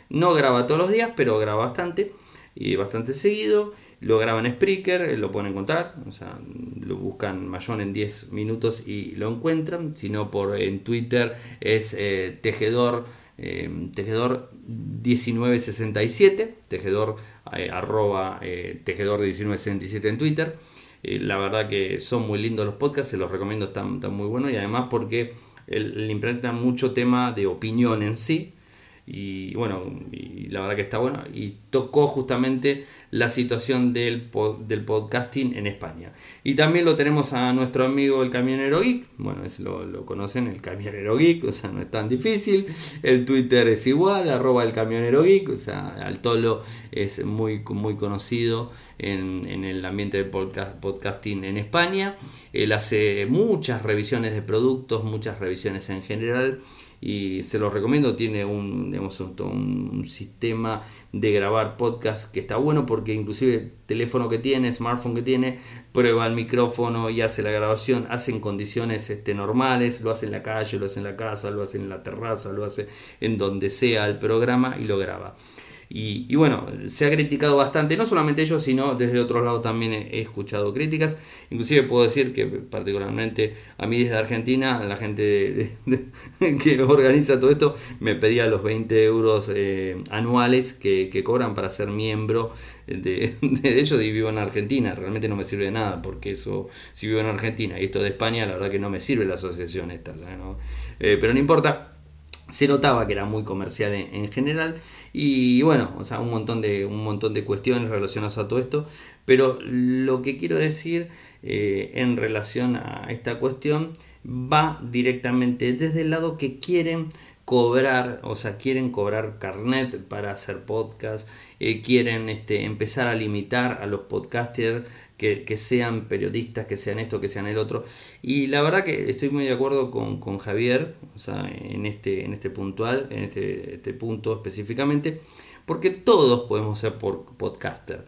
No graba todos los días, pero graba bastante y bastante seguido. Lo graban Spreaker, eh, lo pueden encontrar, o sea, lo buscan Mayón en 10 minutos y lo encuentran. Si no, por, en Twitter es eh, tejedor, eh, tejedor 1967, tejedor arroba tejedor 1967 en Twitter. la verdad que son muy lindos los podcasts, se los recomiendo, están, muy buenos y además porque le implementan mucho tema de opinión en sí, y bueno, y la verdad que está bueno. Y tocó justamente la situación del, del podcasting en España. Y también lo tenemos a nuestro amigo el camionero geek. Bueno, es, lo, conocen, el camionero geek, o sea, no es tan difícil. El Twitter es igual, arroba el camionero geek, o sea, al Tolo es muy, muy conocido en, en el ambiente del podcast, podcasting en España. Él hace muchas revisiones de productos, muchas revisiones en general y se los recomiendo. Tiene un, digamos, un, sistema de grabar podcast que está bueno porque inclusive el teléfono que tiene, smartphone que tiene, prueba el micrófono y hace la grabación, hace en condiciones este, normales, lo hace en la calle, lo hace en la casa, lo hace en la terraza, lo hace en donde sea el programa y lo graba. Y, bueno, se ha criticado bastante, no solamente ellos, sino desde otros lados también he, escuchado críticas. Inclusive puedo decir que particularmente a mí desde Argentina, la gente que organiza todo esto me pedía los 20 euros eh, anuales que, cobran para ser miembro de, de, ellos y vivo en Argentina. Realmente no me sirve de nada, porque eso, si vivo en Argentina y esto de España, la verdad que no me sirve la asociación esta. Eh, pero no importa, se notaba que era muy comercial en general y bueno, o sea, un montón de, un montón de cuestiones relacionadas a todo esto. Pero lo que quiero decir eh, en relación a esta cuestión va directamente desde el lado que quieren cobrar, o sea, quieren cobrar carnet para hacer podcast, eh, quieren este, empezar a limitar a los podcasters que, sean periodistas, que sean esto, que sean el otro. Y la verdad que estoy muy de acuerdo con, Javier, o sea, en este, en este puntual, en este, este punto específicamente, porque todos podemos ser por podcaster.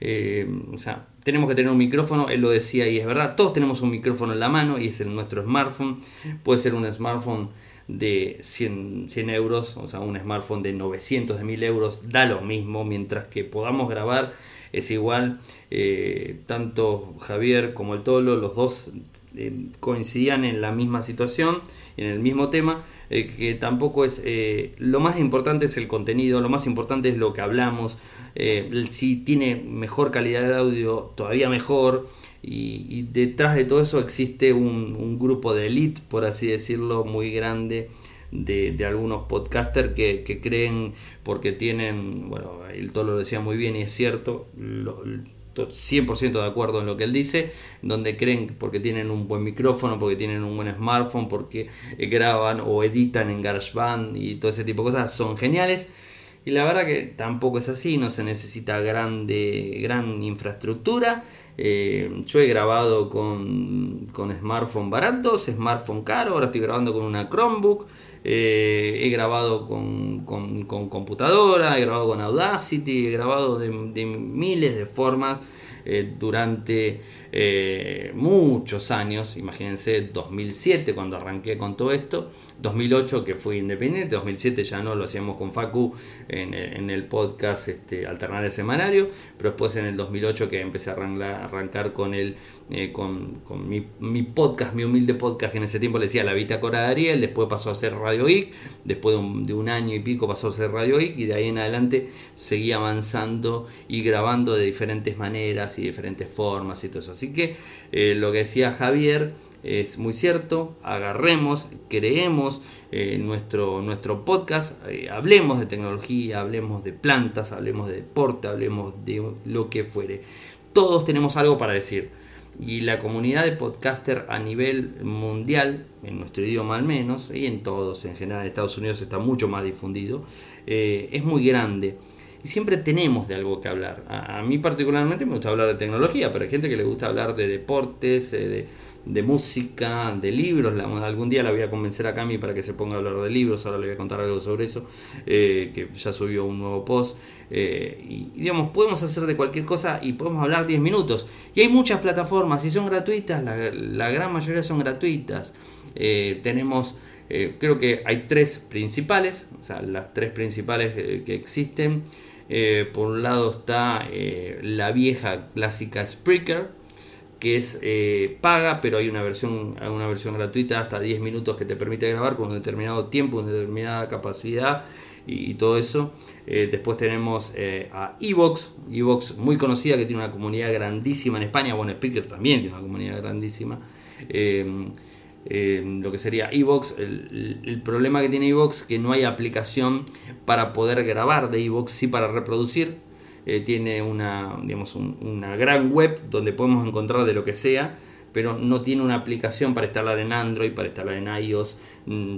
Eh, o sea, tenemos que tener un micrófono, él lo decía y es verdad, todos tenemos un micrófono en la mano y es el nuestro smartphone, puede ser un smartphone de 100, 100 euros, o sea, un smartphone de 900, de 1000 euros, da lo mismo, mientras que podamos grabar es igual, eh, tanto Javier como el Tolo, los dos eh, coincidían en la misma situación, en el mismo tema, eh, que tampoco es, lo más importante es el contenido, lo más importante es lo que hablamos, si tiene mejor calidad de audio, todavía mejor, y, detrás de todo eso existe un, un grupo de elite, por así decirlo, muy grande, de, algunos podcasters que, creen porque tienen, bueno, el Tolo lo decía muy bien y es cierto, 100% de acuerdo en lo que él dice, donde creen porque tienen un buen micrófono, porque tienen un buen smartphone, porque graban o editan en GarageBand y todo ese tipo de cosas, son geniales. Y la verdad que tampoco es así, no se necesita grande, gran infraestructura. Eh, yo he grabado con, con smartphone baratos, smartphone caro, ahora estoy grabando con una Chromebook. Eh, he grabado con, computadora, he grabado con Audacity, he grabado de, miles de formas eh, durante eh, muchos años, imagínense 2007 cuando arranqué con todo esto, 2008 que fui independiente, 2007 ya no lo hacíamos con Facu en, el podcast este, Alternar el Semanario, pero después en el 2008 que empecé a arrancar, con, el, eh, con, mi, podcast, mi humilde podcast que en ese tiempo le decía La Bitácora de Ariel, después pasó a ser Radio Geek, después de un, año y pico pasó a ser Radio Geek y de ahí en adelante seguí avanzando y grabando de diferentes maneras y diferentes formas y todo eso. Así que eh, lo que decía Javier es muy cierto, agarremos, creemos eh, nuestro, nuestro podcast, hablemos de tecnología, hablemos de plantas, hablemos de deporte, hablemos de lo que fuere. Todos tenemos algo para decir. Y la comunidad de podcaster a nivel mundial, en nuestro idioma al menos, y en todos, en general en Estados Unidos está mucho más difundido, es muy grande y siempre tenemos de algo que hablar. A, mí particularmente me gusta hablar de tecnología, pero hay gente que le gusta hablar de deportes, eh, de, música, de libros. algún día la voy a convencer a Cami para que se ponga a hablar de libros, ahora le voy a contar algo sobre eso, eh, que ya subió un nuevo post. Eh, y, digamos, podemos hacer de cualquier cosa y podemos hablar 10 minutos. Y hay muchas plataformas y son gratuitas, la, gran mayoría son gratuitas. tenemos... creo que hay tres principales, o sea, las tres principales que existen eh, por un lado está eh, la vieja clásica Spreaker, que es eh, paga, pero hay una versión, una versión gratuita hasta 10 minutos que te permite grabar con un determinado tiempo, una determinada capacidad y, todo eso. después tenemos a Evox, Evox muy conocida que tiene una comunidad grandísima en España, bueno, Spreaker también tiene una comunidad grandísima lo que sería Evox. El, problema que tiene Evox que no hay aplicación para poder grabar de Evox, sí para reproducir. Eh, tiene una, digamos, una gran web donde podemos encontrar de lo que sea, pero no tiene una aplicación para instalar en Android, para instalar en iOS,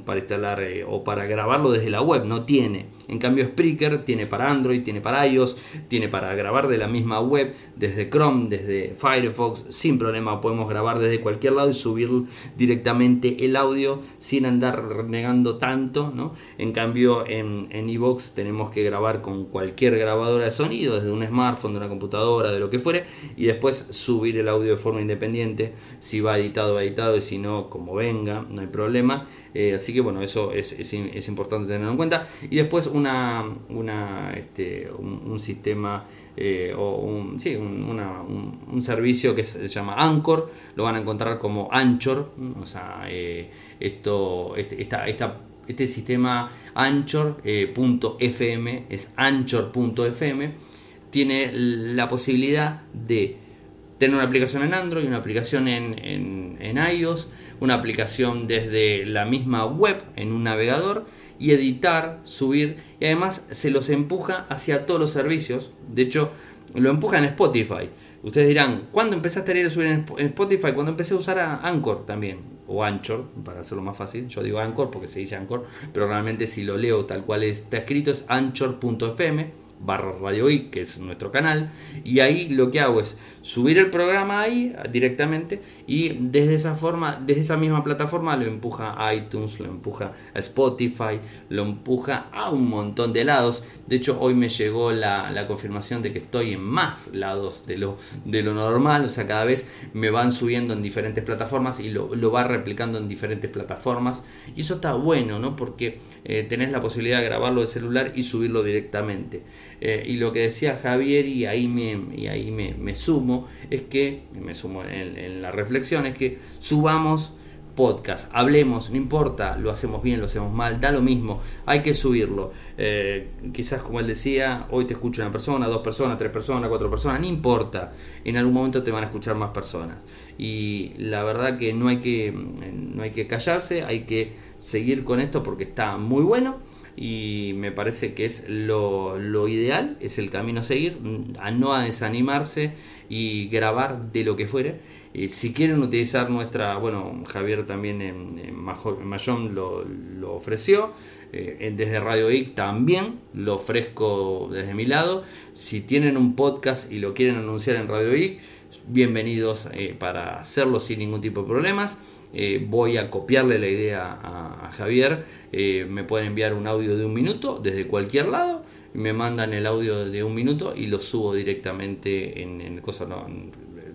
para instalar eh, o para grabarlo desde la web. No tiene. En cambio, Spreaker tiene para Android, tiene para iOS, tiene para grabar de la misma web, desde Chrome, desde Firefox, sin problema podemos grabar desde cualquier lado y subir directamente el audio sin andar renegando tanto, ¿no? En cambio, en Evox tenemos que grabar con cualquier grabadora de sonido, desde un smartphone, de una computadora, de lo que fuere, y después subir el audio de forma independiente, si va editado, va editado, y si no, como venga, no hay problema. Así que bueno, eso es, es, importante tenerlo en cuenta. Y después una, una este, un, sistema eh, o un, sí, un, servicio que se llama Anchor, lo van a encontrar como Anchor, o sea, eh, esto, este, esta, esta este sistema Anchor.fm es Anchor.fm tiene la posibilidad de tener una aplicación en Android, una aplicación en, en, iOS, una aplicación desde la misma web en un navegador y editar, subir y además se los empuja hacia todos los servicios. De hecho, lo empuja en Spotify. Ustedes dirán, ¿cuándo empezaste a leer subir en Spotify? Cuando empecé a usar Anchor también, o Anchor, para hacerlo más fácil. Yo digo Anchor porque se dice Anchor, pero realmente si lo leo tal cual está escrito es anchor.fm barra Radio I, que es nuestro canal, y ahí lo que hago es subir el programa ahí directamente y desde esa forma, desde esa misma plataforma lo empuja a iTunes, lo empuja a Spotify, lo empuja a un montón de lados. De hecho, hoy me llegó la, confirmación de que estoy en más lados de lo, de lo normal, o sea, cada vez me van subiendo en diferentes plataformas y lo, lo va replicando en diferentes plataformas. Y eso está bueno, ¿no? Porque eh, tenés la posibilidad de grabarlo de celular y subirlo directamente. Eh, y lo que decía Javier, y ahí me, y ahí me, sumo, es que, me sumo en, la reflexión, es que subamos podcast, hablemos, no importa, lo hacemos bien, lo hacemos mal, da lo mismo, hay que subirlo. Eh, quizás como él decía, hoy te escucha una persona, dos personas, tres personas, cuatro personas, no importa, en algún momento te van a escuchar más personas. Y la verdad que no hay que, no hay que callarse, hay que seguir con esto porque está muy bueno y me parece que es lo, ideal, es el camino a seguir, a no a desanimarse y grabar de lo que fuere. si quieren utilizar nuestra, bueno, Javier también en, Mayón lo, lo ofreció, eh, desde Radio IC también lo ofrezco desde mi lado. Si tienen un podcast y lo quieren anunciar en Radio IC, bienvenidos eh, para hacerlo sin ningún tipo de problemas. Eh, voy a copiarle la idea a, Javier. Eh, me pueden enviar un audio de un minuto desde cualquier lado. Me mandan el audio de un minuto y lo subo directamente en, en cosas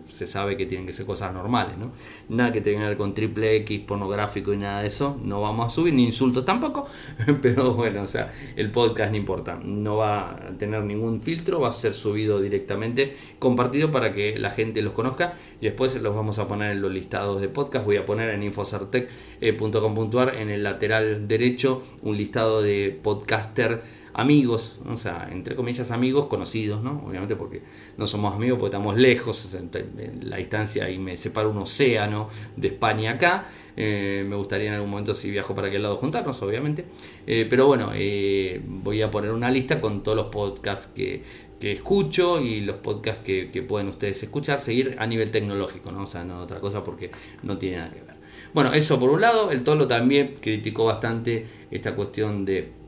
se sabe que tienen que ser cosas normales, ¿no? Nada que tenga que ver con triple X, pornográfico y nada de eso, no vamos a subir, ni insultos tampoco, pero bueno, o sea, el podcast no importa, no va a tener ningún filtro, va a ser subido directamente, compartido para que la gente los conozca y después los vamos a poner en los listados de podcast, voy a poner en infocertec.com.ar en el lateral derecho un listado de podcaster amigos, o sea, entre comillas amigos conocidos, ¿no? Obviamente porque no somos amigos porque estamos lejos, la distancia y me separa un océano de España acá. Eh, me gustaría en algún momento si viajo para aquel lado juntarnos, obviamente. Eh, pero bueno, eh, voy a poner una lista con todos los podcasts que, que escucho y los podcasts que, que, pueden ustedes escuchar, seguir a nivel tecnológico, ¿no? O sea, no otra cosa porque no tiene nada que ver. Bueno, eso por un lado, el Tolo también criticó bastante esta cuestión de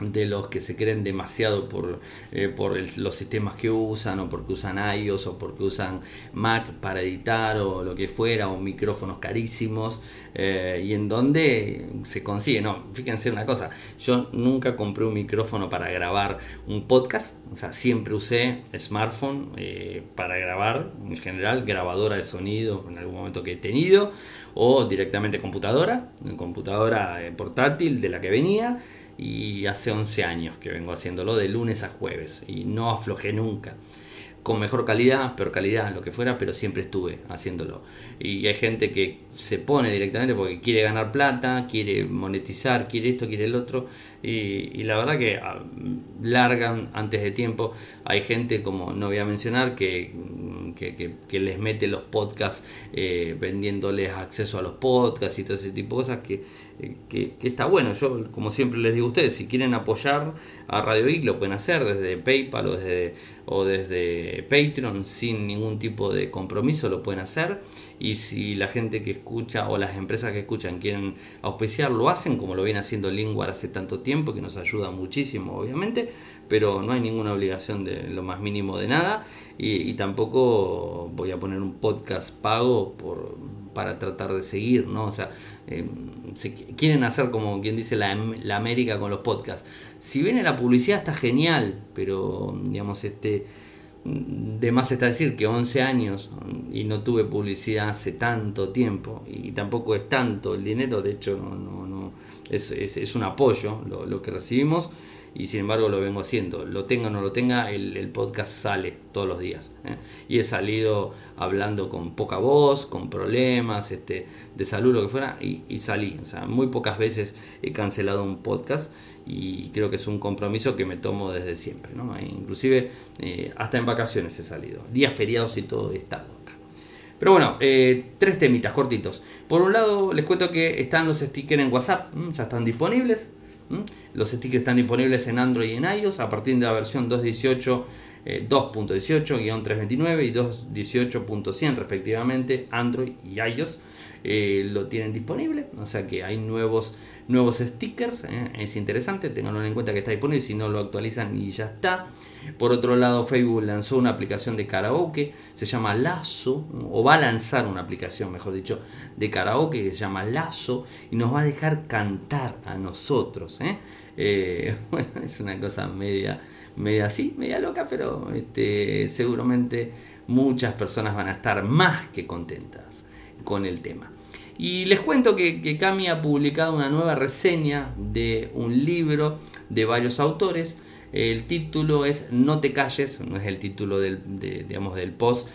de los que se creen demasiado por, eh, por los sistemas que usan o porque usan iOS o porque usan Mac para editar o lo que fuera o micrófonos carísimos eh, y en donde se consigue, no, fíjense una cosa, yo nunca compré un micrófono para grabar un podcast, o sea, siempre usé smartphone eh, para grabar, en general, grabadora de sonido en algún momento que he tenido o directamente computadora, computadora portátil de la que venía y hace 11 años que vengo haciéndolo de lunes a jueves y no aflojé nunca. Con mejor calidad, peor calidad, lo que fuera, pero siempre estuve haciéndolo. Y hay gente que se pone directamente porque quiere ganar plata, quiere monetizar, quiere esto, quiere el otro. Y, la verdad que ah, largan antes de tiempo. Hay gente, como no voy a mencionar, que, que, les mete los podcasts eh, vendiéndoles acceso a los podcasts y todo ese tipo de cosas que que, está bueno. Yo, como siempre les digo a ustedes, si quieren apoyar a Radio Geek, lo pueden hacer desde PayPal o desde, o desde Patreon sin ningún tipo de compromiso, lo pueden hacer. Y si la gente que escucha o las empresas que escuchan quieren auspiciar, lo hacen como lo viene haciendo Lingua hace tanto tiempo, que nos ayuda muchísimo, obviamente, pero no hay ninguna obligación de lo más mínimo de nada. Y, tampoco voy a poner un podcast pago por, para tratar de seguir, ¿no? O sea, eh, quieren hacer como quien dice la, América con los podcasts. Si viene la publicidad está genial, pero digamos, este, de más está decir que 11 años y no tuve publicidad hace tanto tiempo y tampoco es tanto el dinero, de hecho no, no, no, es, es, un apoyo lo, lo que recibimos y sin embargo lo vengo haciendo. Lo tenga o no lo tenga, el, podcast sale todos los días. ¿eh? Y he salido hablando con poca voz, con problemas este, de salud, lo que fuera, y, salí. O sea, muy pocas veces he cancelado un podcast y creo que es un compromiso que me tomo desde siempre. ¿no? E inclusive eh, hasta en vacaciones he salido. Días feriados y todo he estado acá. Pero bueno, eh, tres temitas cortitos. Por un lado, les cuento que están los stickers en WhatsApp, ya están disponibles. Los stickers están disponibles en Android y en iOS a partir de la versión 2.18, 2.18-329 eh, y 2.18.100 respectivamente, Android y iOS. Eh, lo tienen disponible, o sea que hay nuevos, nuevos stickers, eh, es interesante, tenganlo en cuenta que está disponible, si no lo actualizan y ya está. Por otro lado, Facebook lanzó una aplicación de karaoke, se llama Lazo, o va a lanzar una aplicación, mejor dicho, de karaoke que se llama Lazo y nos va a dejar cantar a nosotros. ¿eh? Eh, bueno, es una cosa media, media así, media loca, pero este, seguramente muchas personas van a estar más que contentas con el tema. Y les cuento que, que Cami ha publicado una nueva reseña de un libro de varios autores el título es No te calles, no es el título del, digamos, del post,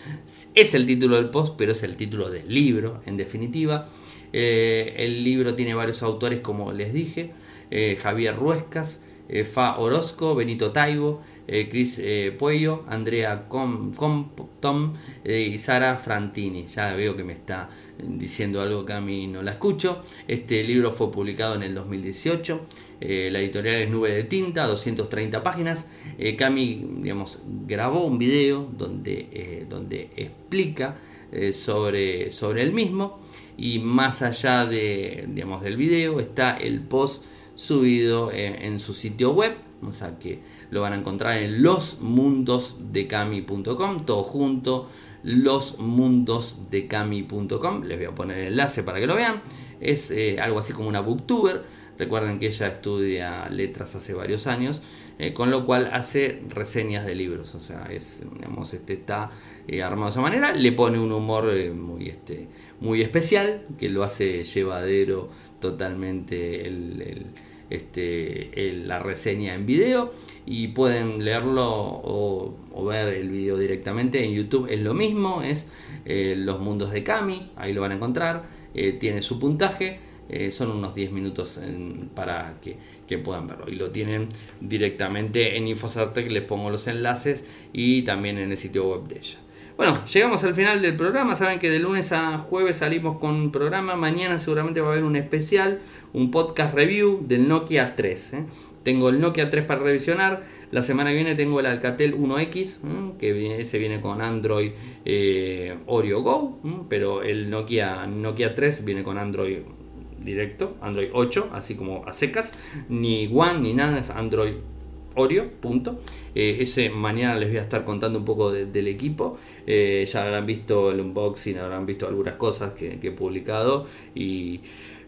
es el título del post, pero es el título del libro, en definitiva. Eh, el libro tiene varios autores, como les dije, eh, Javier Ruescas, eh, Fa Orozco, Benito Taibo, Chris Puello, Andrea Compton y Sara Frantini. Ya veo que me está diciendo algo que a mí no la escucho. Este libro fue publicado en el 2018. Eh, la editorial es Nube de Tinta, 230 páginas. Eh, Cami digamos, grabó un video donde, eh, donde explica sobre, sobre el mismo. Y más allá de, digamos, del video está el post subido en, su sitio web, o sea que lo van a encontrar en losmundosdecami.com, todo junto, losmundosdecami.com, les voy a poner el enlace para que lo vean, es algo así como una booktuber, Recuerden que ella estudia letras hace varios años, eh, con lo cual hace reseñas de libros. O sea, es, este, está eh, armado de esa manera. Le pone un humor eh, muy, este, muy especial, que lo hace llevadero totalmente este, la reseña en video. Y pueden leerlo o, ver el video directamente en YouTube. Es lo mismo, es Los Mundos de Kami, ahí lo van a encontrar. tiene su puntaje eh, son unos 10 minutos para que, puedan verlo. Y lo tienen directamente en Infosartec, les pongo los enlaces y también en el sitio web de ella. Bueno, llegamos al final del programa. Saben que de lunes a jueves salimos con un programa. Mañana seguramente va a haber un especial, un podcast review del Nokia 3. ¿eh? Tengo el Nokia 3 para revisionar. La semana que viene tengo el Alcatel 1X, que ese viene con Android eh, Oreo Go, pero el Nokia, Nokia 3 viene con Android directo, Android 8, así como a secas, ni One ni nada, es Android Oreo, punto. Eh, ese mañana les voy a estar contando un poco del equipo. Eh, ya habrán visto el unboxing, habrán visto algunas cosas que, he publicado y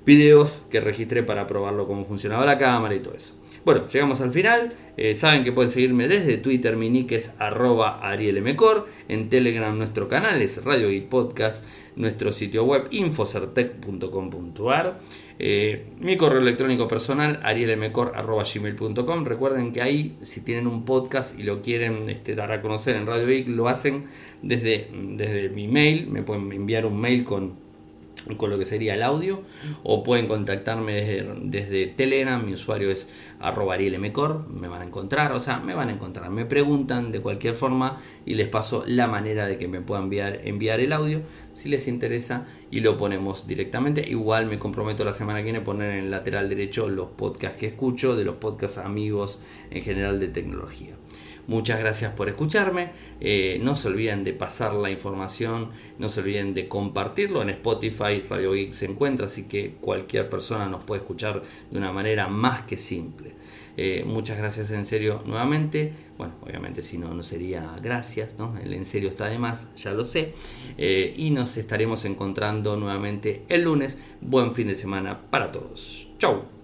videos que registré para probarlo cómo funcionaba la cámara y todo eso. Bueno, llegamos al final. Eh, saben que pueden seguirme desde Twitter, mi nick es arroba arielmcor. En Telegram nuestro canal es Radio y Podcast. Nuestro sitio web infocertec.com.ar. Eh, mi correo electrónico personal arielmcor.gmail.com Recuerden que ahí si tienen un podcast y lo quieren este, dar a conocer en Radio Geek lo hacen desde, desde mi mail. Me pueden enviar un mail con con lo que sería el audio o pueden contactarme desde, desde Telegram, mi usuario es arroba me van a encontrar, o sea, me van a encontrar, me preguntan de cualquier forma y les paso la manera de que me puedan enviar, enviar el audio si les interesa y lo ponemos directamente. Igual me comprometo la semana que viene a poner en el lateral derecho los podcasts que escucho, de los podcasts amigos en general de tecnología. Muchas gracias por escucharme. Eh, no se olviden de pasar la información, no se olviden de compartirlo. En Spotify Radio Geek se encuentra, así que cualquier persona nos puede escuchar de una manera más que simple. Eh, muchas gracias en serio nuevamente. Bueno, obviamente si no, no sería gracias, ¿no? El en serio está de más, ya lo sé. Eh, y nos estaremos encontrando nuevamente el lunes. Buen fin de semana para todos. Chau.